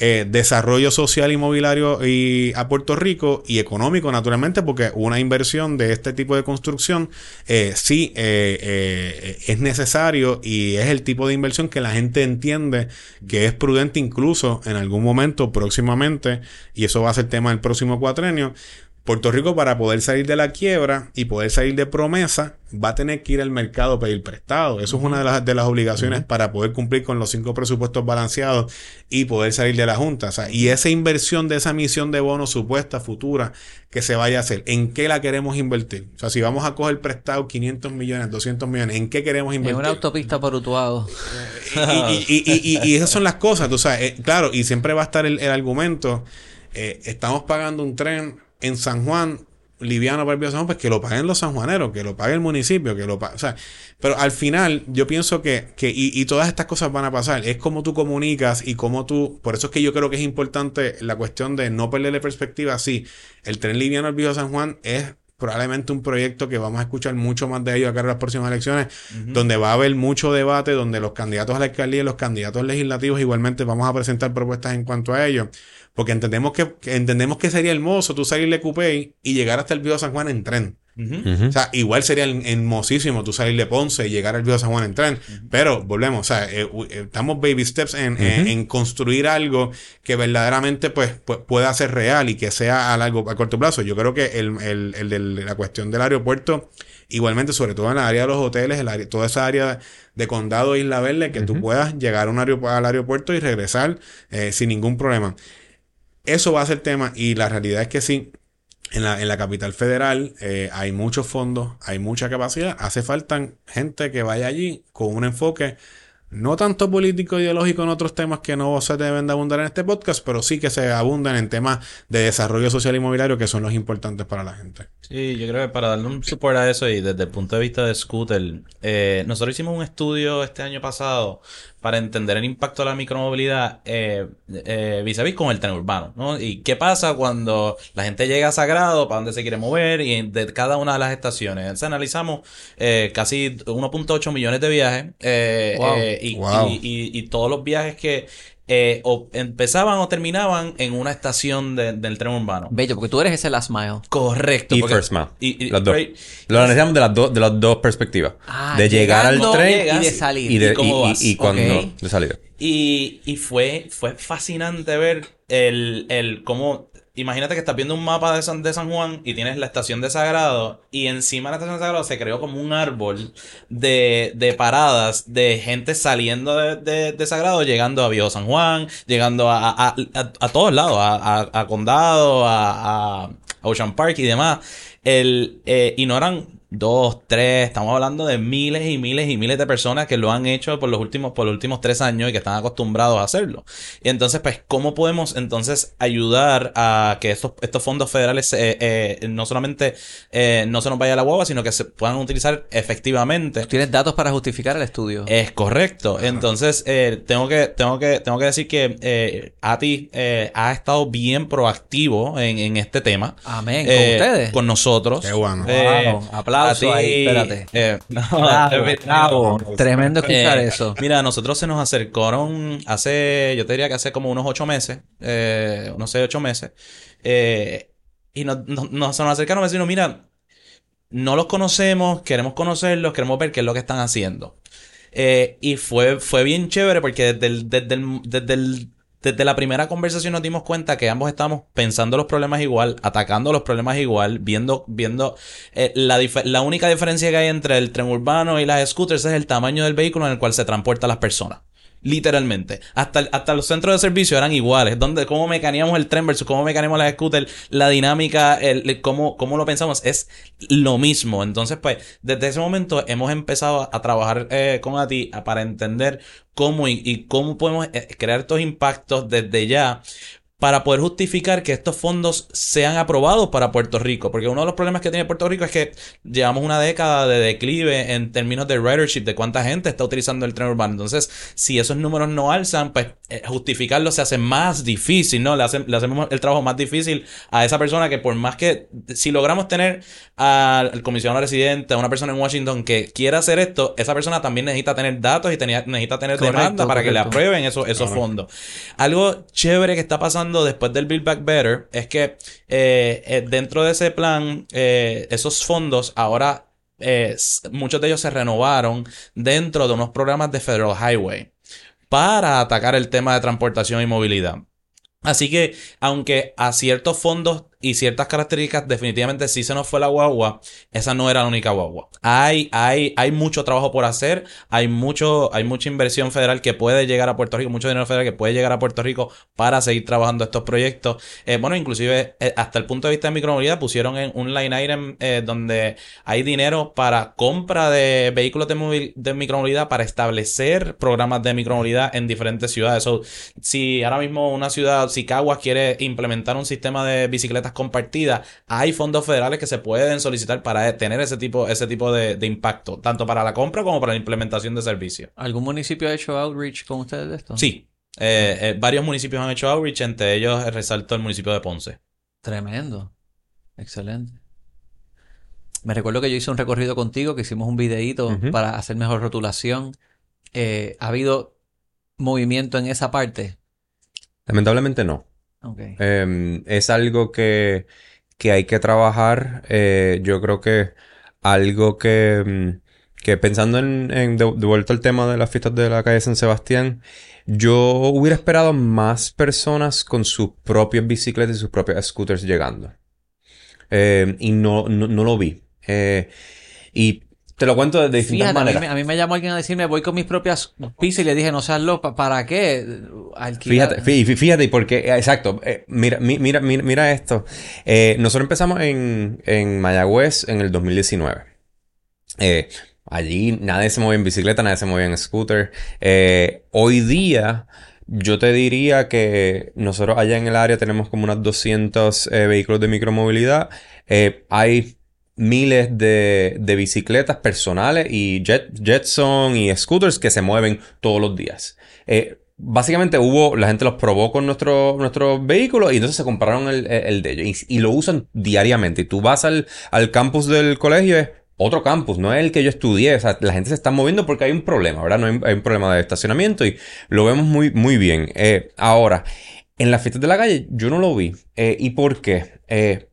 eh, desarrollo social inmobiliario y a Puerto Rico y económico, naturalmente, porque una inversión de este tipo de construcción eh, sí eh, eh, es necesario y es el tipo de inversión que la gente entiende que es prudente incluso en algún momento próximamente, y eso va a ser tema del próximo cuatrenio, Puerto Rico para poder salir de la quiebra y poder salir de promesa va a tener que ir al mercado a pedir prestado. Eso es una de las, de las obligaciones para poder cumplir con los cinco presupuestos balanceados y poder salir de la Junta. y esa inversión de esa misión de bonos supuesta, futura, que se vaya a hacer, ¿en qué la queremos invertir? O sea, si vamos a coger prestado 500 millones, 200 millones, ¿en qué queremos invertir? En una autopista por Utuado. y, y, y, esas son las cosas, tú sabes, eh, claro, y siempre va a estar el, el argumento, eh, estamos pagando un tren en San Juan liviano para el San Juan, pues que lo paguen los sanjuaneros, que lo pague el municipio, que lo pague. O sea, pero al final, yo pienso que, que y, y, todas estas cosas van a pasar. Es como tú comunicas y cómo tú. Por eso es que yo creo que es importante la cuestión de no perderle perspectiva. Sí, el tren liviano al Viejo San Juan es probablemente un proyecto que vamos a escuchar mucho más de ello acá en las próximas elecciones, donde va a haber mucho debate, donde los candidatos a la alcaldía y los candidatos legislativos igualmente vamos a presentar propuestas en cuanto a ello, porque entendemos que, entendemos que sería hermoso tú salirle de Cupey y llegar hasta el Viejo San Juan en tren. O sea, igual sería hermosísimo tú salir de Ponce y llegar al Viejo San Juan en tren. Pero volvemos, o sea, eh, eh, estamos baby steps en, en, construir algo que verdaderamente pues, pueda ser real y que sea a largo, a corto plazo. Yo creo que el, el, el de la cuestión del aeropuerto, igualmente, sobre todo en la área de los hoteles, el área, toda esa área de condado e Isla Verde, que tú puedas llegar a un al aeropuerto y regresar eh, sin ningún problema. Eso va a ser tema y la realidad es que sí, en la, en la capital federal eh, hay muchos fondos, hay mucha capacidad. Hace falta gente que vaya allí con un enfoque no tanto político ideológico en otros temas que no se deben de abundar en este podcast, pero sí que se abundan en temas de desarrollo social inmobiliario que son los importantes para la gente. Sí, yo creo que para darle un support a eso y desde el punto de vista de Scooter, eh, nosotros hicimos un estudio este año pasado para entender el impacto de la micromovilidad eh, eh, vis a vis con el tren urbano, ¿no? Y qué pasa cuando la gente llega a Sagrado, para dónde se quiere mover y de cada una de las estaciones. Entonces analizamos eh, casi 1.8 millones de viajes eh, y, y, y, todos los viajes que eh, o empezaban o terminaban en una estación del tren urbano. Bello, porque tú eres ese last mile. Correcto. Y first mile. Y, dos. Lo analizamos de las, dos de las dos perspectivas. Ah, de llegar al tren y de salir. Y, de, y, cuando de salir. Y, y fue, fue fascinante ver el, el cómo imagínate que estás viendo un mapa de San, de San Juan y tienes la estación de Sagrado y encima de la estación de Sagrado se creó como un árbol de, de paradas de gente saliendo de, de, Sagrado, llegando a Viejo San Juan, llegando a, a, a, todos lados, a, a, Condado, a, Ocean Park y demás. El, eh, y no eran dos, tres, estamos hablando de miles y miles y miles de personas que lo han hecho por los últimos, por los últimos tres años y que están acostumbrados a hacerlo. Y entonces, pues, ¿cómo podemos entonces ayudar a que estos, estos fondos federales eh, eh, no solamente eh, no se nos vaya a la guagua, sino que se puedan utilizar efectivamente? ¿Tienes datos para justificar el estudio? Es correcto. Entonces, tengo que, tengo que, tengo que decir que a ti ha estado bien proactivo en, en este tema. Amén. Con ustedes. Con nosotros. Qué bueno. Aplauso ahí, espérate. Eh, Tremendo escuchar eh, eso. Mira, a nosotros se nos acercaron hace, yo te diría que hace como unos ocho meses, eh, unos seis, ocho meses, eh, y nos, nos, se nos acercaron y mira, no los conocemos, queremos conocerlos, queremos ver qué es lo que están haciendo. Eh, y fue, fue bien chévere porque desde el, desde el, desde el desde la primera conversación nos dimos cuenta que ambos estábamos pensando los problemas igual, atacando los problemas igual, viendo, viendo eh, la, la única diferencia que hay entre el tren urbano y las scooters es el tamaño del vehículo en el cual se transportan las personas. Literalmente. Hasta, hasta los centros de servicio eran iguales. Donde, cómo mecaníamos el tren versus cómo mecaníamos la scooter, la dinámica, el, cómo, cómo lo pensamos, es lo mismo. Entonces, pues, desde ese momento hemos empezado a, trabajar eh, con ATI para entender cómo y, y cómo podemos eh, crear estos impactos desde ya para poder justificar que estos fondos sean aprobados para Puerto Rico. Porque uno de los problemas que tiene Puerto Rico es que llevamos una década de declive en términos de ridership, de cuánta gente está utilizando el tren urbano. Entonces, si esos números no alzan, pues eh, justificarlo se hace más difícil, ¿no? Le, le hacemos el trabajo más difícil a esa persona que por más que, si logramos tener al comisionado residente, a una persona en Washington que quiera hacer esto, esa persona también necesita tener datos y necesita tener demanda para que le aprueben esos, esos fondos. Algo chévere que está pasando después del Build Back Better es que eh, eh, dentro de ese plan, eh, esos fondos ahora, muchos de ellos se renovaron dentro de unos programas de Federal Highway para atacar el tema de transportación y movilidad. Así que, aunque a ciertos fondos y ciertas características, definitivamente si se nos fue la guagua, esa no era la única guagua. Hay, hay, hay mucho trabajo por hacer, hay mucho, hay mucha inversión federal que puede llegar a Puerto Rico, mucho dinero federal que puede llegar a Puerto Rico para seguir trabajando estos proyectos. Eh, bueno, inclusive eh, hasta el punto de vista de micromovilidad pusieron en un line item eh, donde hay dinero para compra de vehículos de, de micromovilidad para establecer programas de micromovilidad en diferentes ciudades. si ahora mismo una ciudad, si Caguas quiere implementar un sistema de bicicletas compartidas, hay fondos federales que se pueden solicitar para tener ese tipo, ese tipo de, impacto, tanto para la compra como para la implementación de servicios. ¿Algún municipio ha hecho outreach con ustedes de esto? Sí. Eh, eh, varios municipios han hecho outreach, entre ellos resalto el municipio de Ponce. Tremendo. Excelente. Me recuerdo que yo hice un recorrido contigo, que hicimos un videíto para hacer mejor rotulación. Eh, ¿Ha habido movimiento en esa parte? Lamentablemente no. Em, es algo que, hay que trabajar. Eh, yo creo que algo que, mm, que pensando en, en de, vuelta al tema de las fiestas de la calle San Sebastián, yo hubiera esperado más personas con sus propias bicicletas y sus propios scooters llegando. Em, y no, no, lo vi. Eh, y te lo cuento de distintas maneras. A mí, me llamó alguien a decirme, voy con mis propias pizzas y le dije, no seas loco, ¿para qué? Fíjate, fíjate, porque, eh, exacto, eh, mira, mira, mira, mira esto. Eh, nosotros empezamos en, en Mayagüez en el 2019. allí nadie se movía en bicicleta, nadie se movía en scooter. hoy día, yo te diría que nosotros allá en el área tenemos como unos 200 vehículos de micromovilidad. hay miles de, de bicicletas personales y jet, Jetson y scooters que se mueven todos los días. Eh, básicamente hubo, la gente los probó con nuestros nuestro vehículos y entonces se compraron el, el de ellos y, lo usan diariamente. Y tú vas al, al campus del colegio, es otro campus, no es el que yo estudié. O sea, la gente se está moviendo porque hay un problema, ¿verdad? No hay, un problema de estacionamiento y lo vemos muy, muy bien. Eh, ahora, en las fiestas de la calle yo no lo vi. Eh, ¿Y por qué?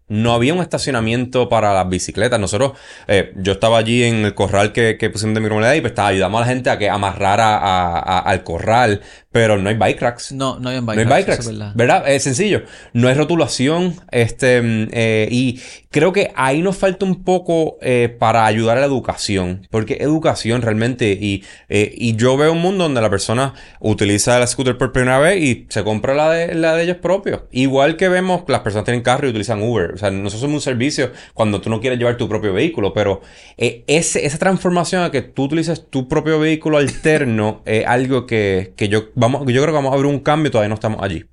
No había un estacionamiento para las bicicletas. Nosotros, eh, yo estaba allí en el corral que, que pusimos de micromovilidad y pues estaba, ayudamos a la gente a que amarrara a, al corral, pero no hay bike racks. No, no hay bike, no hay bike racks. verdad. Es sencillo. No hay rotulación. Este, mm, eh, y creo que ahí nos falta un poco eh, para ayudar a la educación. Porque educación realmente, y, eh, y yo veo un mundo donde la persona utiliza el scooter por primera vez y se compra la de, la de ellos propios. Igual que vemos que las personas tienen carro y utilizan Uber. O sea, nosotros somos un servicio cuando tú no quieres llevar tu propio vehículo, pero eh, esa transformación a que tú utilices tu propio vehículo alterno (laughs) es algo que, yo, vamos, yo creo que vamos a ver un cambio y todavía no estamos allí.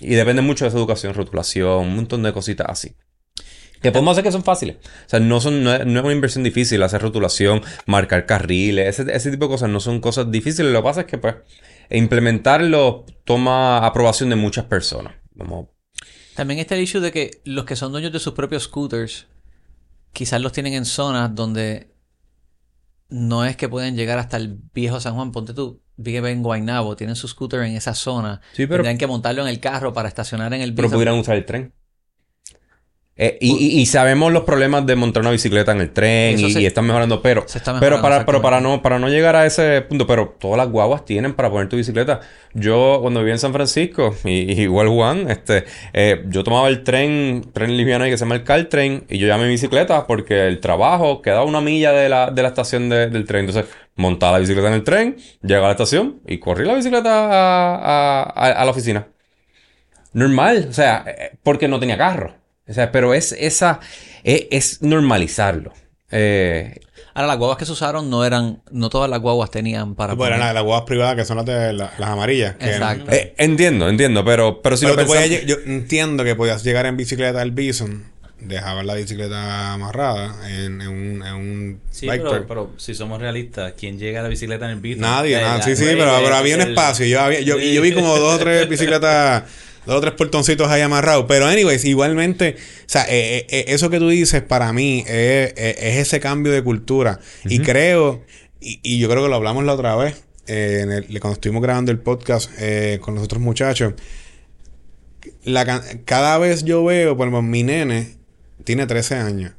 Y depende mucho de esa educación, rotulación, un montón de cositas así. Que podemos hacer que son fáciles. O sea, no, son, no, es, una inversión difícil hacer rotulación, marcar carriles, ese, ese, tipo de cosas no son cosas difíciles. Lo que pasa es que, pues, implementarlo toma aprobación de muchas personas. Vamos también está el issue de que los que son dueños de sus propios scooters, quizás los tienen en zonas donde no es que pueden llegar hasta el viejo San Juan. Ponte tú, vive en Guaynabo, tienen su scooter en esa zona. Sí, pero... Tendrían que montarlo en el carro para estacionar en el Pero pudieran usar el tren. Eh, y, sabemos los problemas de montar una bicicleta en el tren y, están mejorando, pero, pero, para, pero para, no, para no llegar a ese punto, pero todas las guaguas tienen para poner tu bicicleta. Yo cuando vivía en San Francisco, y, igual Juan, este, eh, yo tomaba el tren, tren liviano que se llama el Caltrain, y yo llamé mi bicicleta porque el trabajo quedaba una milla de la, de la estación del tren. Entonces, montaba la bicicleta en el tren, llegaba a la estación y corrí la bicicleta a, a la oficina. Normal, o sea, eh, porque no tenía carro. O sea, pero es esa, e, es, normalizarlo. Eh, Ahora, las guaguas que se usaron no eran, no todas las guaguas tenían para. Pues eran las, guaguas privadas que son las de las amarillas. Exacto. Eh, entiendo, entiendo, pero, pero si lo yo entiendo que podías llegar en bicicleta al Bison, dejar la bicicleta amarrada en, un, en un sí, pero, pero, si somos realistas, ¿quién llega a la bicicleta en el Bison? Nadie, eh, nadie. Sí, sí, pero, pero había un espacio. Yo, había, yo, yo vi como dos o tres bicicletas dos o tres portoncitos ahí amarrados. Pero, anyways, igualmente, o sea, eh, eh, eh, eso que tú dices para mí es, ese cambio de cultura. Y creo, y, yo creo que lo hablamos la otra vez, cuando estuvimos grabando el podcast con los otros muchachos. La, cada vez yo veo, por ejemplo, mi nene tiene 13 años.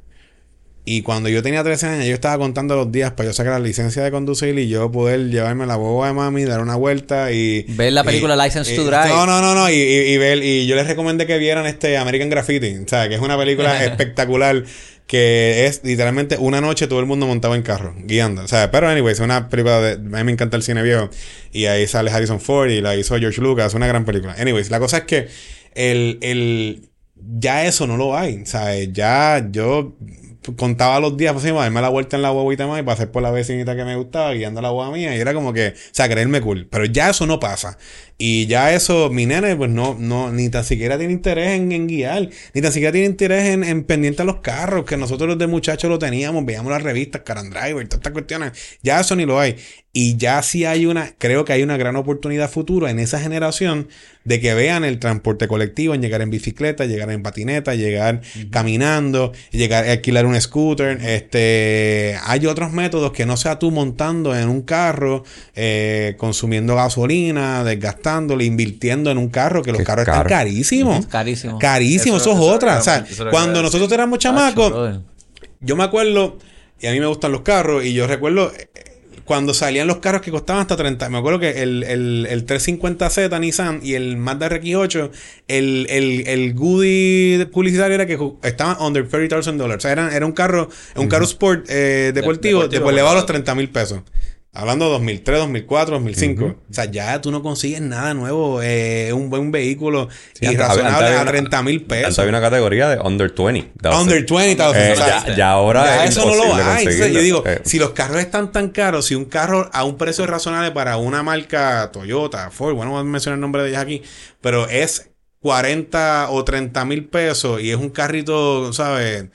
Y cuando yo tenía 13 años, yo estaba contando los días para yo sacar la licencia de conducir y yo poder llevarme la boba de mami, dar una vuelta y... Ver la película License to Drive. No, no, no, no. Y, y, ver, y yo les recomendé que vieran este American Graffiti. O sea, que es una película (laughs) espectacular que es literalmente una noche todo el mundo montado en carro, guiando. O sea, pero anyway, es una película de... A mí me encanta el cine viejo. Y ahí sale Harrison Ford y la hizo George Lucas. Una gran película. Anyways, la cosa es que el... el ya eso no lo hay. O sea, ya yo contaba los días, pues, darme la vuelta en la guaguita más y pasar por la vecinita que me gustaba guiando la guagua mía y era como que, o sea, creerme cool. Pero ya eso no pasa. Y ya eso, mi nene, pues no, no, ni tan siquiera tiene interés en, guiar, ni tan siquiera tiene interés en, en pendiente a los carros, que nosotros de muchachos lo teníamos, veíamos las revistas, Caran Driver, todas estas cuestiones. Ya eso ni lo hay. Y ya sí hay una, creo que hay una gran oportunidad futura en esa generación de que vean el transporte colectivo, en llegar en bicicleta, llegar en patineta, llegar caminando, llegar a alquilar un scooter. Este, hay otros métodos que no sea tú montando en un carro, eh, consumiendo gasolina, invirtiendo en un carro, que los carros están carísimos. Carísimo. Carísimo, eso, es otra. o sea, cuando nosotros éramos chamacos, yo me acuerdo, y a mí me gustan los carros, y yo recuerdo cuando salían los carros que costaban hasta 30. Me acuerdo que el, el, el 350Z Nissan y el Mazda RX8, el, el, el goodie publicitario era que estaban under $30,000 dólares. O sea, era, era un carro, un carro sport eh, deportivo, después le va a los 30 mil pesos. Hablando de 2003, 2004, 2005. O sea, ya tú no consigues nada nuevo. Eh, un buen vehículo y razonable a 30 mil pesos. hay una categoría de under 20. Under 20, eh, ya, ahora eso no lo hay. yo digo, eh. si los carros están tan caros, si un carro a un precio razonable para una marca Toyota, Ford, bueno, voy a mencionar el nombre de ellas aquí, pero es 40 o 30 mil pesos y es un carrito, ¿sabes?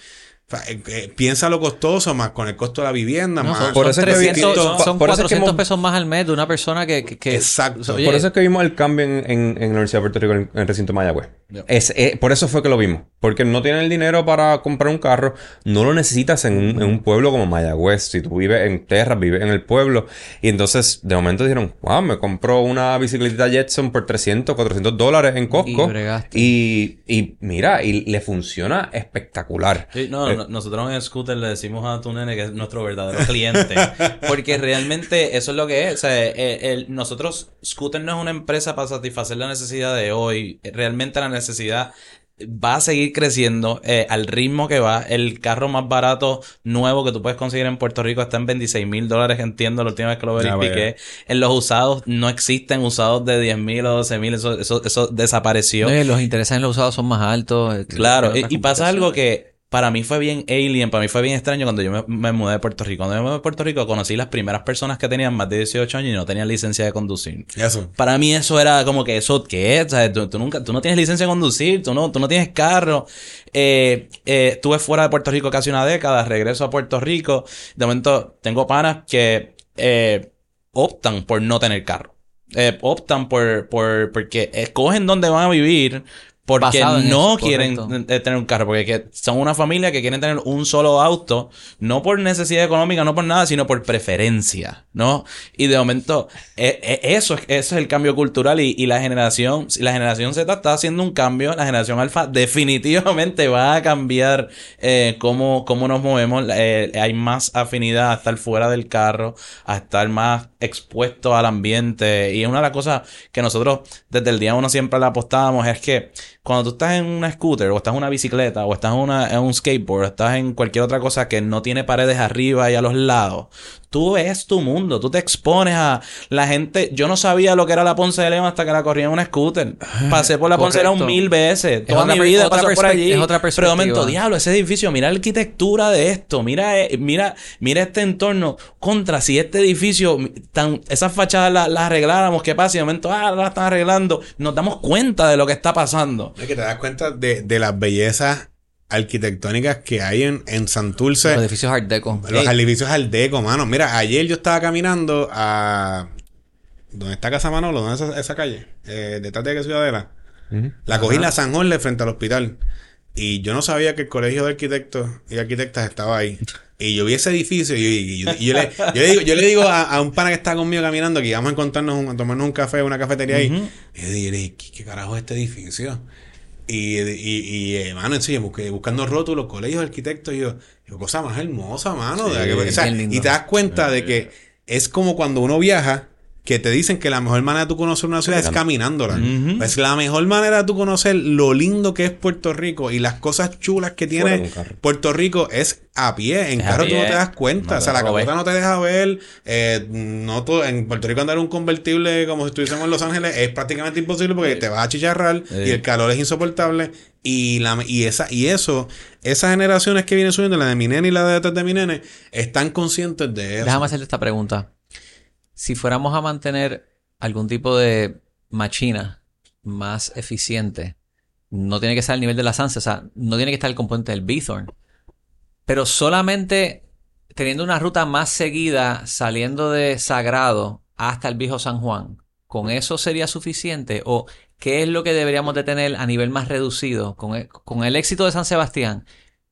Eh, eh, piensa lo costoso más con el costo de la vivienda. más, son, por eso 300, son, 400 pesos más al mes de una persona que... que, Exacto. por eso es que vimos el cambio en, en, la Universidad de Puerto Rico, en, el recinto Mayagüez. Es, eh, por eso fue que lo vimos. Porque no tienen el dinero para comprar un carro. No lo necesitas en un, en un pueblo como Mayagüez. Si tú vives en tierra, vives en el pueblo. Y entonces, de momento dijeron, wow, me compró una bicicleta Jetson por 300, 400 dólares en Costco. Y, y, mira, y le funciona espectacular. Sí, no, nosotros en Scooter le decimos a tu nene que es nuestro verdadero cliente. (laughs) porque realmente eso es lo que es. O sea, eh, nosotros, Scooter no es una empresa para satisfacer la necesidad de hoy. Realmente la necesidad va a seguir creciendo eh, al ritmo que va. El carro más barato nuevo que tú puedes conseguir en Puerto Rico está en 26 mil dólares, entiendo, la última vez que lo verifiqué. En los usados no existen usados de 10 mil o 12 mil, eso, eso, eso desapareció. los intereses en los usados son más altos. Claro, y pasa algo que para mí fue bien alien, para mí fue bien extraño cuando yo me, mudé de Puerto Rico. Cuando yo me mudé de Puerto Rico conocí las primeras personas que tenían más de 18 años y no tenían licencia de conducir. Eso. Para mí eso era como que eso, ¿qué es? Tú, nunca, tú no tienes licencia de conducir, tú no, tú no tienes carro. Eh, eh, estuve fuera de Puerto Rico casi una década, regreso a Puerto Rico. De momento tengo panas que eh, optan por no tener carro. Eh, optan por, por, porque escogen dónde van a vivir porque no quieren eh, tener un carro, porque son una familia que quieren tener un solo auto, no por necesidad económica, no por nada, sino por preferencia, ¿no? Y de momento, e, e, eso, eso es el cambio cultural y, la generación, la generación Z está haciendo un cambio, la generación Alfa (laughs) definitivamente va a cambiar eh, cómo, cómo nos movemos, eh, hay más afinidad a estar fuera del carro, a estar más expuesto al ambiente, y es una de las cosas que nosotros desde el día uno siempre le apostábamos, es que cuando tú estás en una scooter, o estás en una bicicleta, o estás en, una, en un skateboard, o estás en cualquier otra cosa que no tiene paredes arriba y a los lados, tú ves tu mundo, tú te expones a la gente. Yo no sabía lo que era la Ponce de León hasta que la corría en una scooter. Pasé por la Ponce de León mil veces. Toda mi vida pasó por allí. Es otra Pero de momento, diablo, ese edificio, mira la arquitectura de esto, mira, eh, mira, mira este entorno. Contra, si este edificio, tan, esas fachadas las, arregláramos, ¿qué pasa? Y de momento, ah, las están arreglando. Nos damos cuenta de lo que está pasando. Es que te das cuenta de, de las bellezas arquitectónicas que hay en, en Santurce. Los edificios Art Deco. Los edificios Art Deco, mano. Mira, ayer yo estaba caminando a... ¿Dónde está Casa Manolo? ¿Dónde es esa, calle? Eh, detrás de qué ciudadela. La cogí en la San Jorge frente al hospital. Y yo no sabía que el colegio de arquitectos y arquitectas estaba ahí. Y yo vi ese edificio y, yo, le, digo, yo le digo a, un pana que está conmigo caminando que íbamos a encontrarnos, a tomarnos un café, una cafetería ahí. Y yo dije, ¿qué, carajo es este edificio? Y, y, y mano, en busqué, buscando rótulos, colegios de arquitectos, y yo, cosa más hermosa, mano. y te das cuenta de que es como cuando uno viaja que te dicen que la mejor manera de tú conocer una ciudad es caminándola. Es la mejor manera de tú conocer lo lindo que es Puerto Rico y las cosas chulas que tiene Puerto Rico es a pie. En carro tú no te das cuenta. o sea, la cabota no te deja ver. Eh, no en Puerto Rico andar un convertible como si estuviésemos en Los Ángeles es prácticamente imposible porque te vas a chicharrar y el calor es insoportable. Y, la, y, esa, y eso, esas generaciones que vienen subiendo, la de mi nene y la de detrás de mi nene, están conscientes de eso. Déjame hacerte esta pregunta si fuéramos a mantener algún tipo de machina, más eficiente, no tiene que estar al nivel de la Sansa, o sea, no tiene que estar el componente del Bithorn. Pero solamente teniendo una ruta más seguida saliendo de Sagrado hasta el viejo San Juan, ¿con eso sería suficiente? ¿O qué es lo que deberíamos de tener a nivel más reducido? Con el, con el éxito de San Sebastián,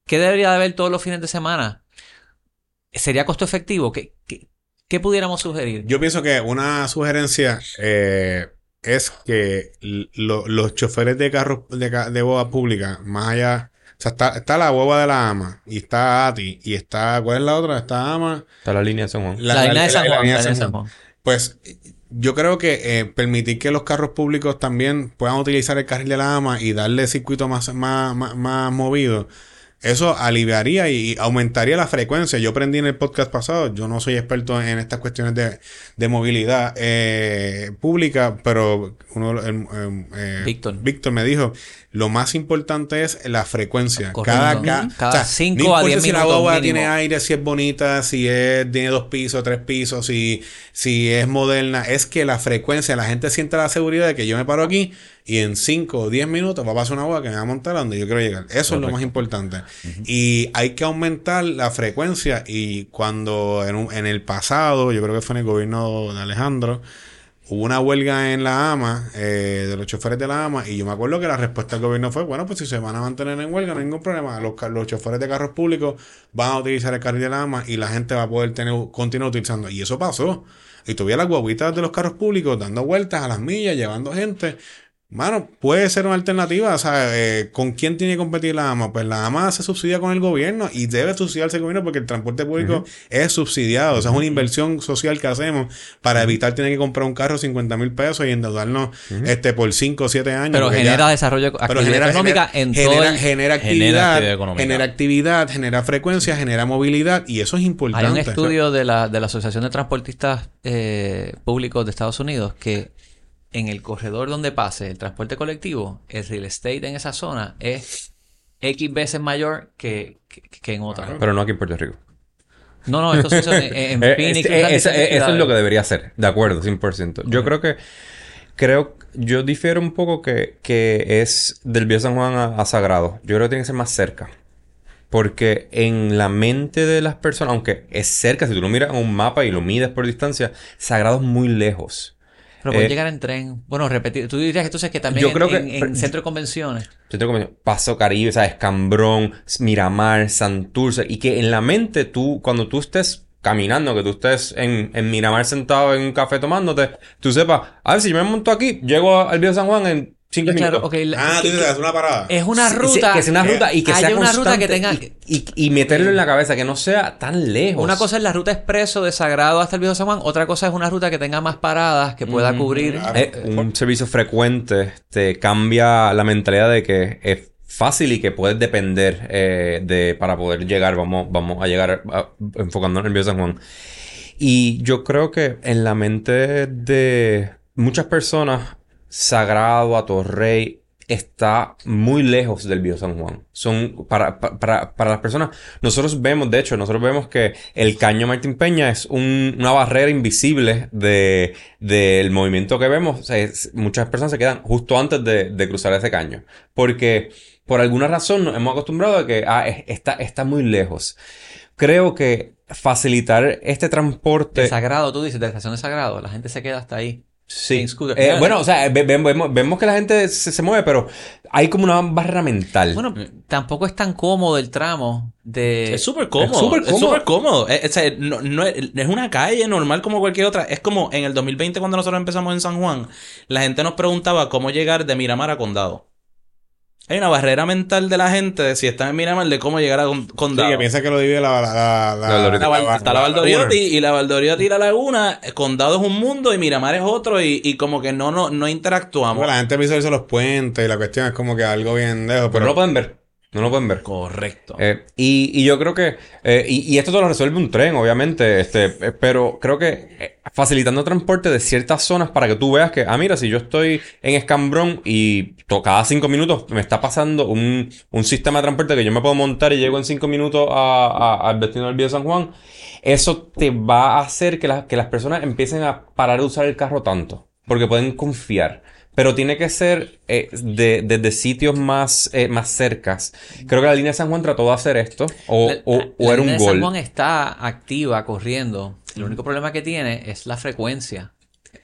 ¿qué debería de haber todos los fines de semana? ¿Sería costo efectivo? ¿Qué, qué, pudiéramos sugerir? Yo pienso que una sugerencia eh, es que los choferes de carros de, de boda pública, más allá o sea, está, está la hueva de la ama y está Ati y está, ¿cuál es la otra? Está ama. Está la línea de San Juan. La, línea de San Juan. La, de San Juan. Pues yo creo que eh, permitir que los carros públicos también puedan utilizar el carril de la ama y darle circuito más, más, más, más movido eso aliviaría y aumentaría la frecuencia. Yo aprendí en el podcast pasado, yo no soy experto en estas cuestiones de, movilidad eh, pública, pero uno, eh, Víctor. Víctor me dijo, lo más importante es la frecuencia. Cada, cada, cinco a diez si la boba tiene aire, si es bonita, si es, tiene dos pisos, tres pisos, si, si es moderna, es que la frecuencia, la gente siente la seguridad de que yo me paro aquí y en 5 o 10 minutos va a pasar una boda que me va a montar a donde yo quiero llegar. Eso es lo más importante. Y hay que aumentar la frecuencia y cuando en, en, el pasado, yo creo que fue en el gobierno de Alejandro, hubo una huelga en la AMA, eh, de los choferes de la AMA, y yo me acuerdo que la respuesta del gobierno fue, bueno, pues si se van a mantener en huelga, no hay ningún problema. Los, los choferes de carros públicos van a utilizar el carril de la AMA y la gente va a poder tener, continuar utilizando. Y eso pasó. Y tuve las guaguitas de los carros públicos dando vueltas a las millas, llevando gente. Bueno, puede ser una alternativa. O sea, eh, ¿con quién tiene que competir la AMA? Pues la AMA se subsidia con el gobierno y debe subsidiarse el gobierno porque el transporte público es subsidiado. O sea, es una inversión social que hacemos para evitar tener que comprar un carro 50 mil pesos y endeudarnos este, por 5 o 7 años. Pero genera desarrollo pero genera, económica en genera, todo genera, actividad, genera actividad, genera frecuencia, genera movilidad y eso es importante. Hay un estudio de, la, de la Asociación de Transportistas eh, Públicos de Estados Unidos que en el corredor donde pase el transporte colectivo, el real estate en esa zona es X veces mayor que, en otra. Pero no aquí en Puerto Rico. No, no, esto sucede en, en (laughs) Phoenix. eso es lo que debería ser, de acuerdo, 100%. Yo creo que, creo, yo difiero un poco que, que es del Viejo San Juan a, a, Sagrado. Yo creo que tiene que ser más cerca. Porque en la mente de las personas, aunque es cerca, si tú lo miras en un mapa y lo mides por distancia, Sagrado es muy lejos. Pero puede eh, llegar en tren. Bueno, repetir. Tú dirías que entonces que también yo creo que, en, centro de convenciones. Centro de convenciones. Paso Caribe, ¿sabes? Cambrón, Miramar, Santurce. Y que en la mente tú, cuando tú estés caminando, que tú estés en, en Miramar sentado en un café tomándote, tú sepas, a ver si yo me monto aquí, llego al Viejo San Juan en Cinco claro, okay, ah, tú dices, es una parada. Es una ruta. que sea una ruta y que sea una ruta que tenga. Y, y, meterlo en la cabeza, que no sea tan lejos. Una cosa es la ruta expreso de Sagrado hasta el Viejo San Juan. Otra cosa es una ruta que tenga más paradas, que pueda cubrir. Eh, un servicio frecuente te cambia la mentalidad de que es fácil y que puedes depender eh, de para poder llegar. Vamos, vamos a llegar enfocándonos en el Viejo San Juan. Y yo creo que en la mente de muchas personas Sagrado a Torrey está muy lejos del Viejo San Juan. Son para, para, para, las personas. Nosotros vemos, de hecho, nosotros vemos que el caño Martín Peña es una barrera invisible de, del movimiento que vemos. muchas personas se quedan justo antes de, de, cruzar ese caño. Porque por alguna razón nos hemos acostumbrado a que ah, está, está muy lejos. Creo que facilitar este transporte. De sagrado, tú dices, de estación de sagrado. La gente se queda hasta ahí. Sí. Eh, bueno, o sea, vemos, que la gente se, mueve, pero hay como una barrera mental. Bueno, tampoco es tan cómodo el tramo de... Es súper cómodo. Es súper cómodo. Es, no, es, una calle normal como cualquier otra. Es como en el 2020 cuando nosotros empezamos en San Juan, la gente nos preguntaba cómo llegar de Miramar a Condado. Hay una barrera mental de la gente de si está en Miramar de cómo llegar a Condado. Sí, que piensa que lo divide la... la, la, está la Valdoriotti y la Valdoriotti y la Laguna. Condado es un mundo y Miramar es otro y, y como que no, no, no interactuamos. la gente visualiza los puentes y la cuestión es como que algo bien lejos. pero no lo pueden ver. No lo pueden ver. Correcto. Eh, y, y, yo creo que. Eh, y, y, esto te lo resuelve un tren, obviamente. Este, eh, pero creo que facilitando transporte de ciertas zonas para que tú veas que, ah, mira, si yo estoy en Escambrón y cada cinco minutos me está pasando un, un sistema de transporte que yo me puedo montar y llego en cinco minutos al destino del Viejo San Juan, eso te va a hacer que, que las personas empiecen a parar de usar el carro tanto. porque pueden confiar. Pero tiene que ser eh, desde de, sitios más, eh, más cercas. Creo que la línea de San Juan trató de hacer esto. O, o, o era un gol. San Juan está activa corriendo. El único problema que tiene es la frecuencia.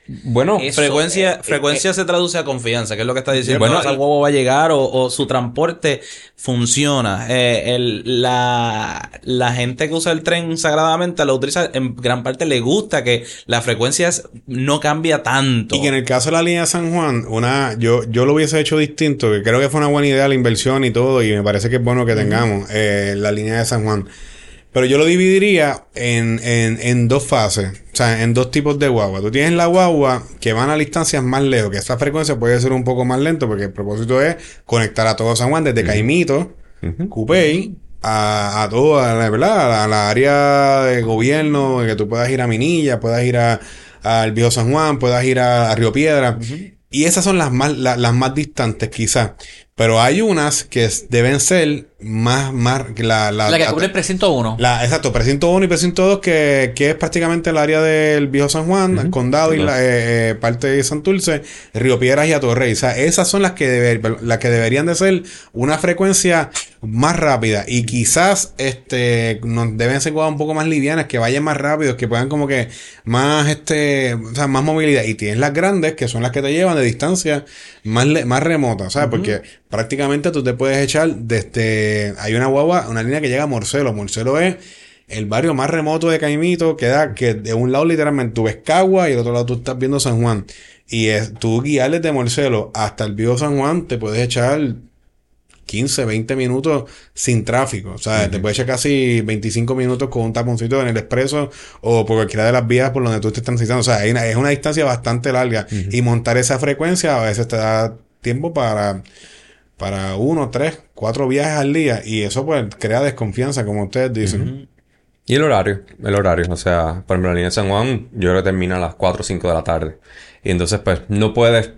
Bueno, frecuencia, eh, frecuencia se traduce a confianza, que es lo que está diciendo. Bueno, el huevo va a llegar o, su transporte funciona. la, la, gente que usa el tren sagradamente lo utiliza, en gran parte le gusta que la frecuencia no cambia tanto. Y que en el caso de la línea de San Juan, una, yo, yo lo hubiese hecho distinto, que creo que fue una buena idea la inversión y todo, y me parece que es bueno que tengamos la línea de San Juan. Pero yo lo dividiría en, en, en, dos fases, o sea, en dos tipos de guagua. Tú tienes la guagua que van a distancias más lejos, que esa frecuencia puede ser un poco más lento, porque el propósito es conectar a todo San Juan desde Caimito, Cupey, a, a toda la, ¿verdad? A la, área de gobierno, que tú puedas ir a Minilla, puedas ir a, al Viejo San Juan, puedas ir a, Río Piedra. Y esas son las más, las más distantes, quizás. Pero hay unas que deben ser más, más, la, la, la que cubre el precinto 1. La, exacto, precinto 1 y precinto 2, que, que es prácticamente el área del Viejo San Juan, el condado y la eh, eh, parte de Santurce, Río Piedras y Atorrey. O sea, esas son las que, deber, las que deberían de ser una frecuencia más rápida y quizás este nos deben ser un poco más livianas, que vayan más rápidos, que puedan como que más este, o sea, más movilidad. Y tienes las grandes, que son las que te llevan de distancia más, más remota, ¿sabes? Porque prácticamente tú te puedes echar desde... Hay una guagua, una línea que llega a Morcelo. Morcelo es el barrio más remoto de Caimito, que da que de un lado literalmente tú ves Cagua y del otro lado tú estás viendo San Juan. Y es, tú guiar desde Morcelo hasta el viejo San Juan, te puedes echar 15, 20 minutos sin tráfico. O sea, te puedes echar casi 25 minutos con un taponcito en el expreso o por cualquiera de las vías por donde tú estés transitando. O sea, es una distancia bastante larga. Y montar esa frecuencia a veces te da tiempo para, para uno, tres, cuatro viajes al día. Y eso pues crea desconfianza, como ustedes dicen. Y el horario, el horario. O sea, por ejemplo, la línea de San Juan, yo creo que termina a las 4 o 5 de la tarde. Y entonces, pues, no puedes.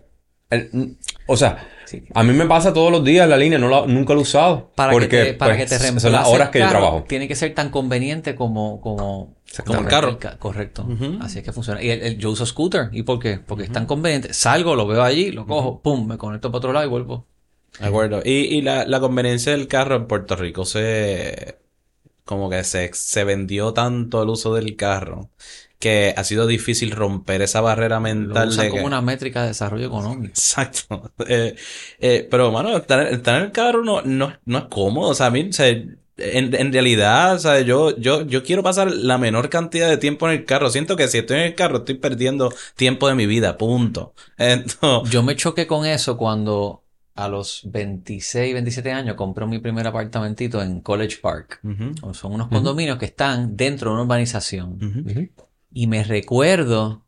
o sea, a mí me pasa todos los días la línea, no nunca lo he usado. Para porque, que te, para que te pues, Son las horas que yo trabajo. Tiene que ser tan conveniente como, como, como el carro. correcto. Así es que funciona. Y el, yo uso scooter. ¿Y por qué? Porque es tan conveniente. Salgo, lo veo allí, lo cojo, pum, me conecto para otro lado y vuelvo. De acuerdo. Y, y la, la conveniencia del carro en Puerto Rico se... Como que se, se vendió tanto el uso del carro que ha sido difícil romper esa barrera mental. Lo como una métrica de desarrollo económico. Exacto. (laughs) Eh, eh, pero, mano, estar, en el carro no, no, no es cómodo. O sea, a mí, o sea, en, en, realidad, o sea, yo, yo, yo quiero pasar la menor cantidad de tiempo en el carro. Siento que si estoy en el carro estoy perdiendo tiempo de mi vida, punto. (laughs) Entonces... Yo me choqué con eso cuando a los 26, 27 años compré mi primer apartamentito en College Park. Son unos condominios que están dentro de una urbanización. Y me recuerdo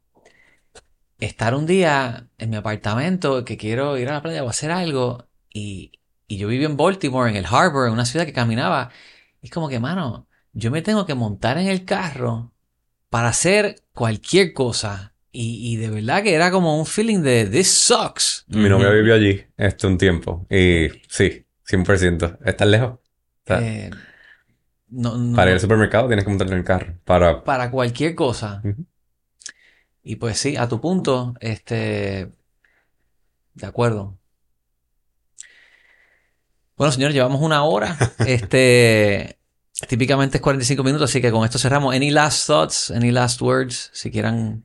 estar un día en mi apartamento que quiero ir a la playa o hacer algo y, y yo vivo en Baltimore, en el Harbor, en una ciudad que caminaba. Y es como que, mano, yo me tengo que montar en el carro para hacer cualquier cosa. Y, y de verdad que era como un feeling de this sucks. Mi novia vivió allí este un tiempo. Y sí, 100%. ¿Estás lejos? Eh, para ir al supermercado tienes que montarte en el carro. Para, para cualquier cosa. Y pues sí, a tu punto, este. De acuerdo. Bueno, señor, llevamos una hora. (laughs) este. Típicamente es 45 minutos, así que con esto cerramos. Any last thoughts? Any last words? Si quieran.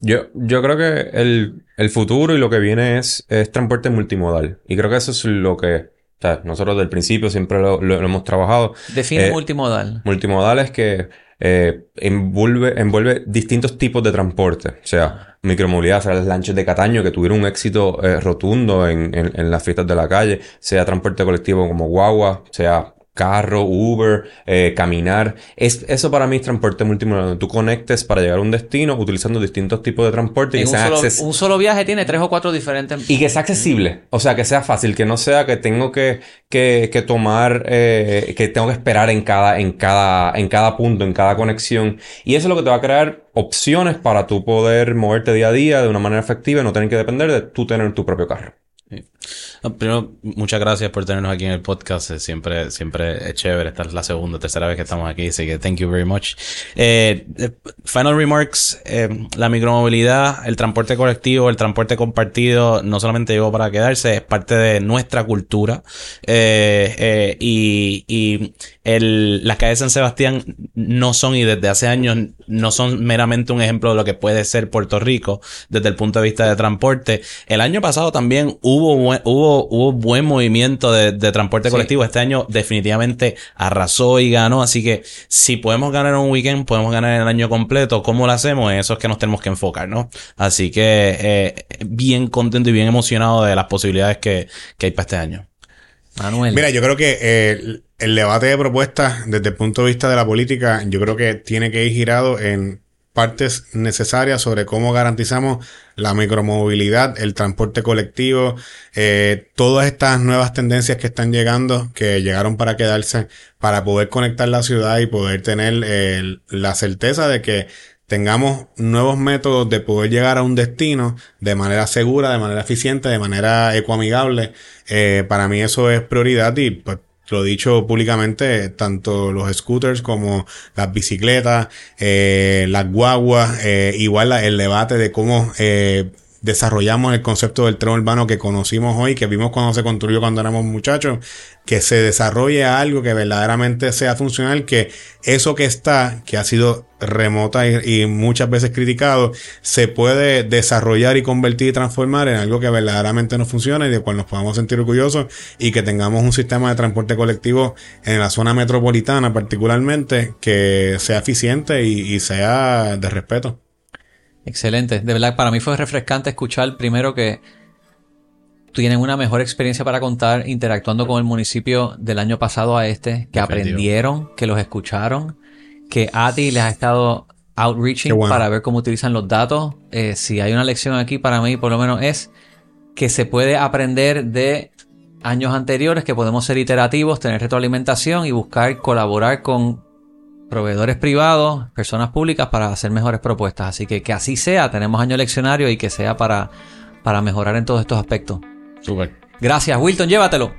Yo, yo creo que el, el futuro y lo que viene es, es transporte multimodal. Y creo que eso es lo que o sea, nosotros del principio siempre lo, hemos trabajado. Define eh, multimodal. Multimodal es que eh, envuelve, envuelve distintos tipos de transporte. O sea, micromovilidad, sea las lanchas de Cataño que tuvieron un éxito eh, rotundo en, en, en, las fiestas de la calle, sea transporte colectivo como guagua, sea carro, Uber, eh, caminar. Es, eso para mí es transporte donde tú conectes para llegar a un destino utilizando distintos tipos de transporte. Y un, solo, un solo viaje tiene tres o cuatro diferentes. Y que sea accesible. O sea, que sea fácil, que no sea que tengo que, que, que tomar, eh, que tengo que esperar en cada, en cada, en cada punto, en cada conexión. Y eso es lo que te va a crear opciones para tú poder moverte día a día de una manera efectiva y no tener que depender de tú tener tu propio carro. Primero, muchas gracias por tenernos aquí en el podcast. Siempre, siempre es chévere. Esta es la segunda, tercera vez que estamos aquí, así que thank you very much. Eh, eh final remarks, eh, la micromovilidad, el transporte colectivo, el transporte compartido, no solamente llegó para quedarse, es parte de nuestra cultura. Y, y el, las calles de San Sebastián no son, y desde hace años, no son meramente un ejemplo de lo que puede ser Puerto Rico desde el punto de vista de transporte. El año pasado también hubo, hubo, hubo buen movimiento de, de transporte colectivo. Este año definitivamente arrasó y ganó. Así que si podemos ganar un weekend, podemos ganar el año completo. ¿Cómo lo hacemos? Eso es que nos tenemos que enfocar, ¿no? Así que eh, bien contento y bien emocionado de las posibilidades que, que hay para este año. Mira, yo creo que eh, el debate de propuestas desde el punto de vista de la política, yo creo que tiene que ir girado en partes necesarias sobre cómo garantizamos la micromovilidad, el transporte colectivo, eh, todas estas nuevas tendencias que están llegando, que llegaron para quedarse, para poder conectar la ciudad y poder tener eh, la certeza de que tengamos nuevos métodos de poder llegar a un destino de manera segura, de manera eficiente, de manera ecoamigable. Eh, para mí eso es prioridad y pues lo dicho públicamente, tanto los scooters como las bicicletas, eh, las guaguas, eh, igual el debate de cómo eh, desarrollamos el concepto del tren urbano que conocimos hoy, que vimos cuando se construyó cuando éramos muchachos, que se desarrolle algo que verdaderamente sea funcional, que eso que está, que ha sido remota y, muchas veces criticado, se puede desarrollar y convertir y transformar en algo que verdaderamente nos funcione y de cual nos podamos sentir orgullosos y que tengamos un sistema de transporte colectivo en la zona metropolitana particularmente que sea eficiente y sea de respeto. Excelente. De verdad, para mí fue refrescante escuchar primero que tienen una mejor experiencia para contar interactuando con el municipio del año pasado a este, que aprendieron, que los escucharon, que ATI les ha estado outreaching para ver cómo utilizan los datos. Eh, si hay una lección aquí para mí, por lo menos es que se puede aprender de años anteriores, que podemos ser iterativos, tener retroalimentación y buscar colaborar con proveedores privados, personas públicas para hacer mejores propuestas. Así que que así sea, tenemos año leccionario y que sea para, para mejorar en todos estos aspectos. Súper. Gracias, Wilton, llévatelo.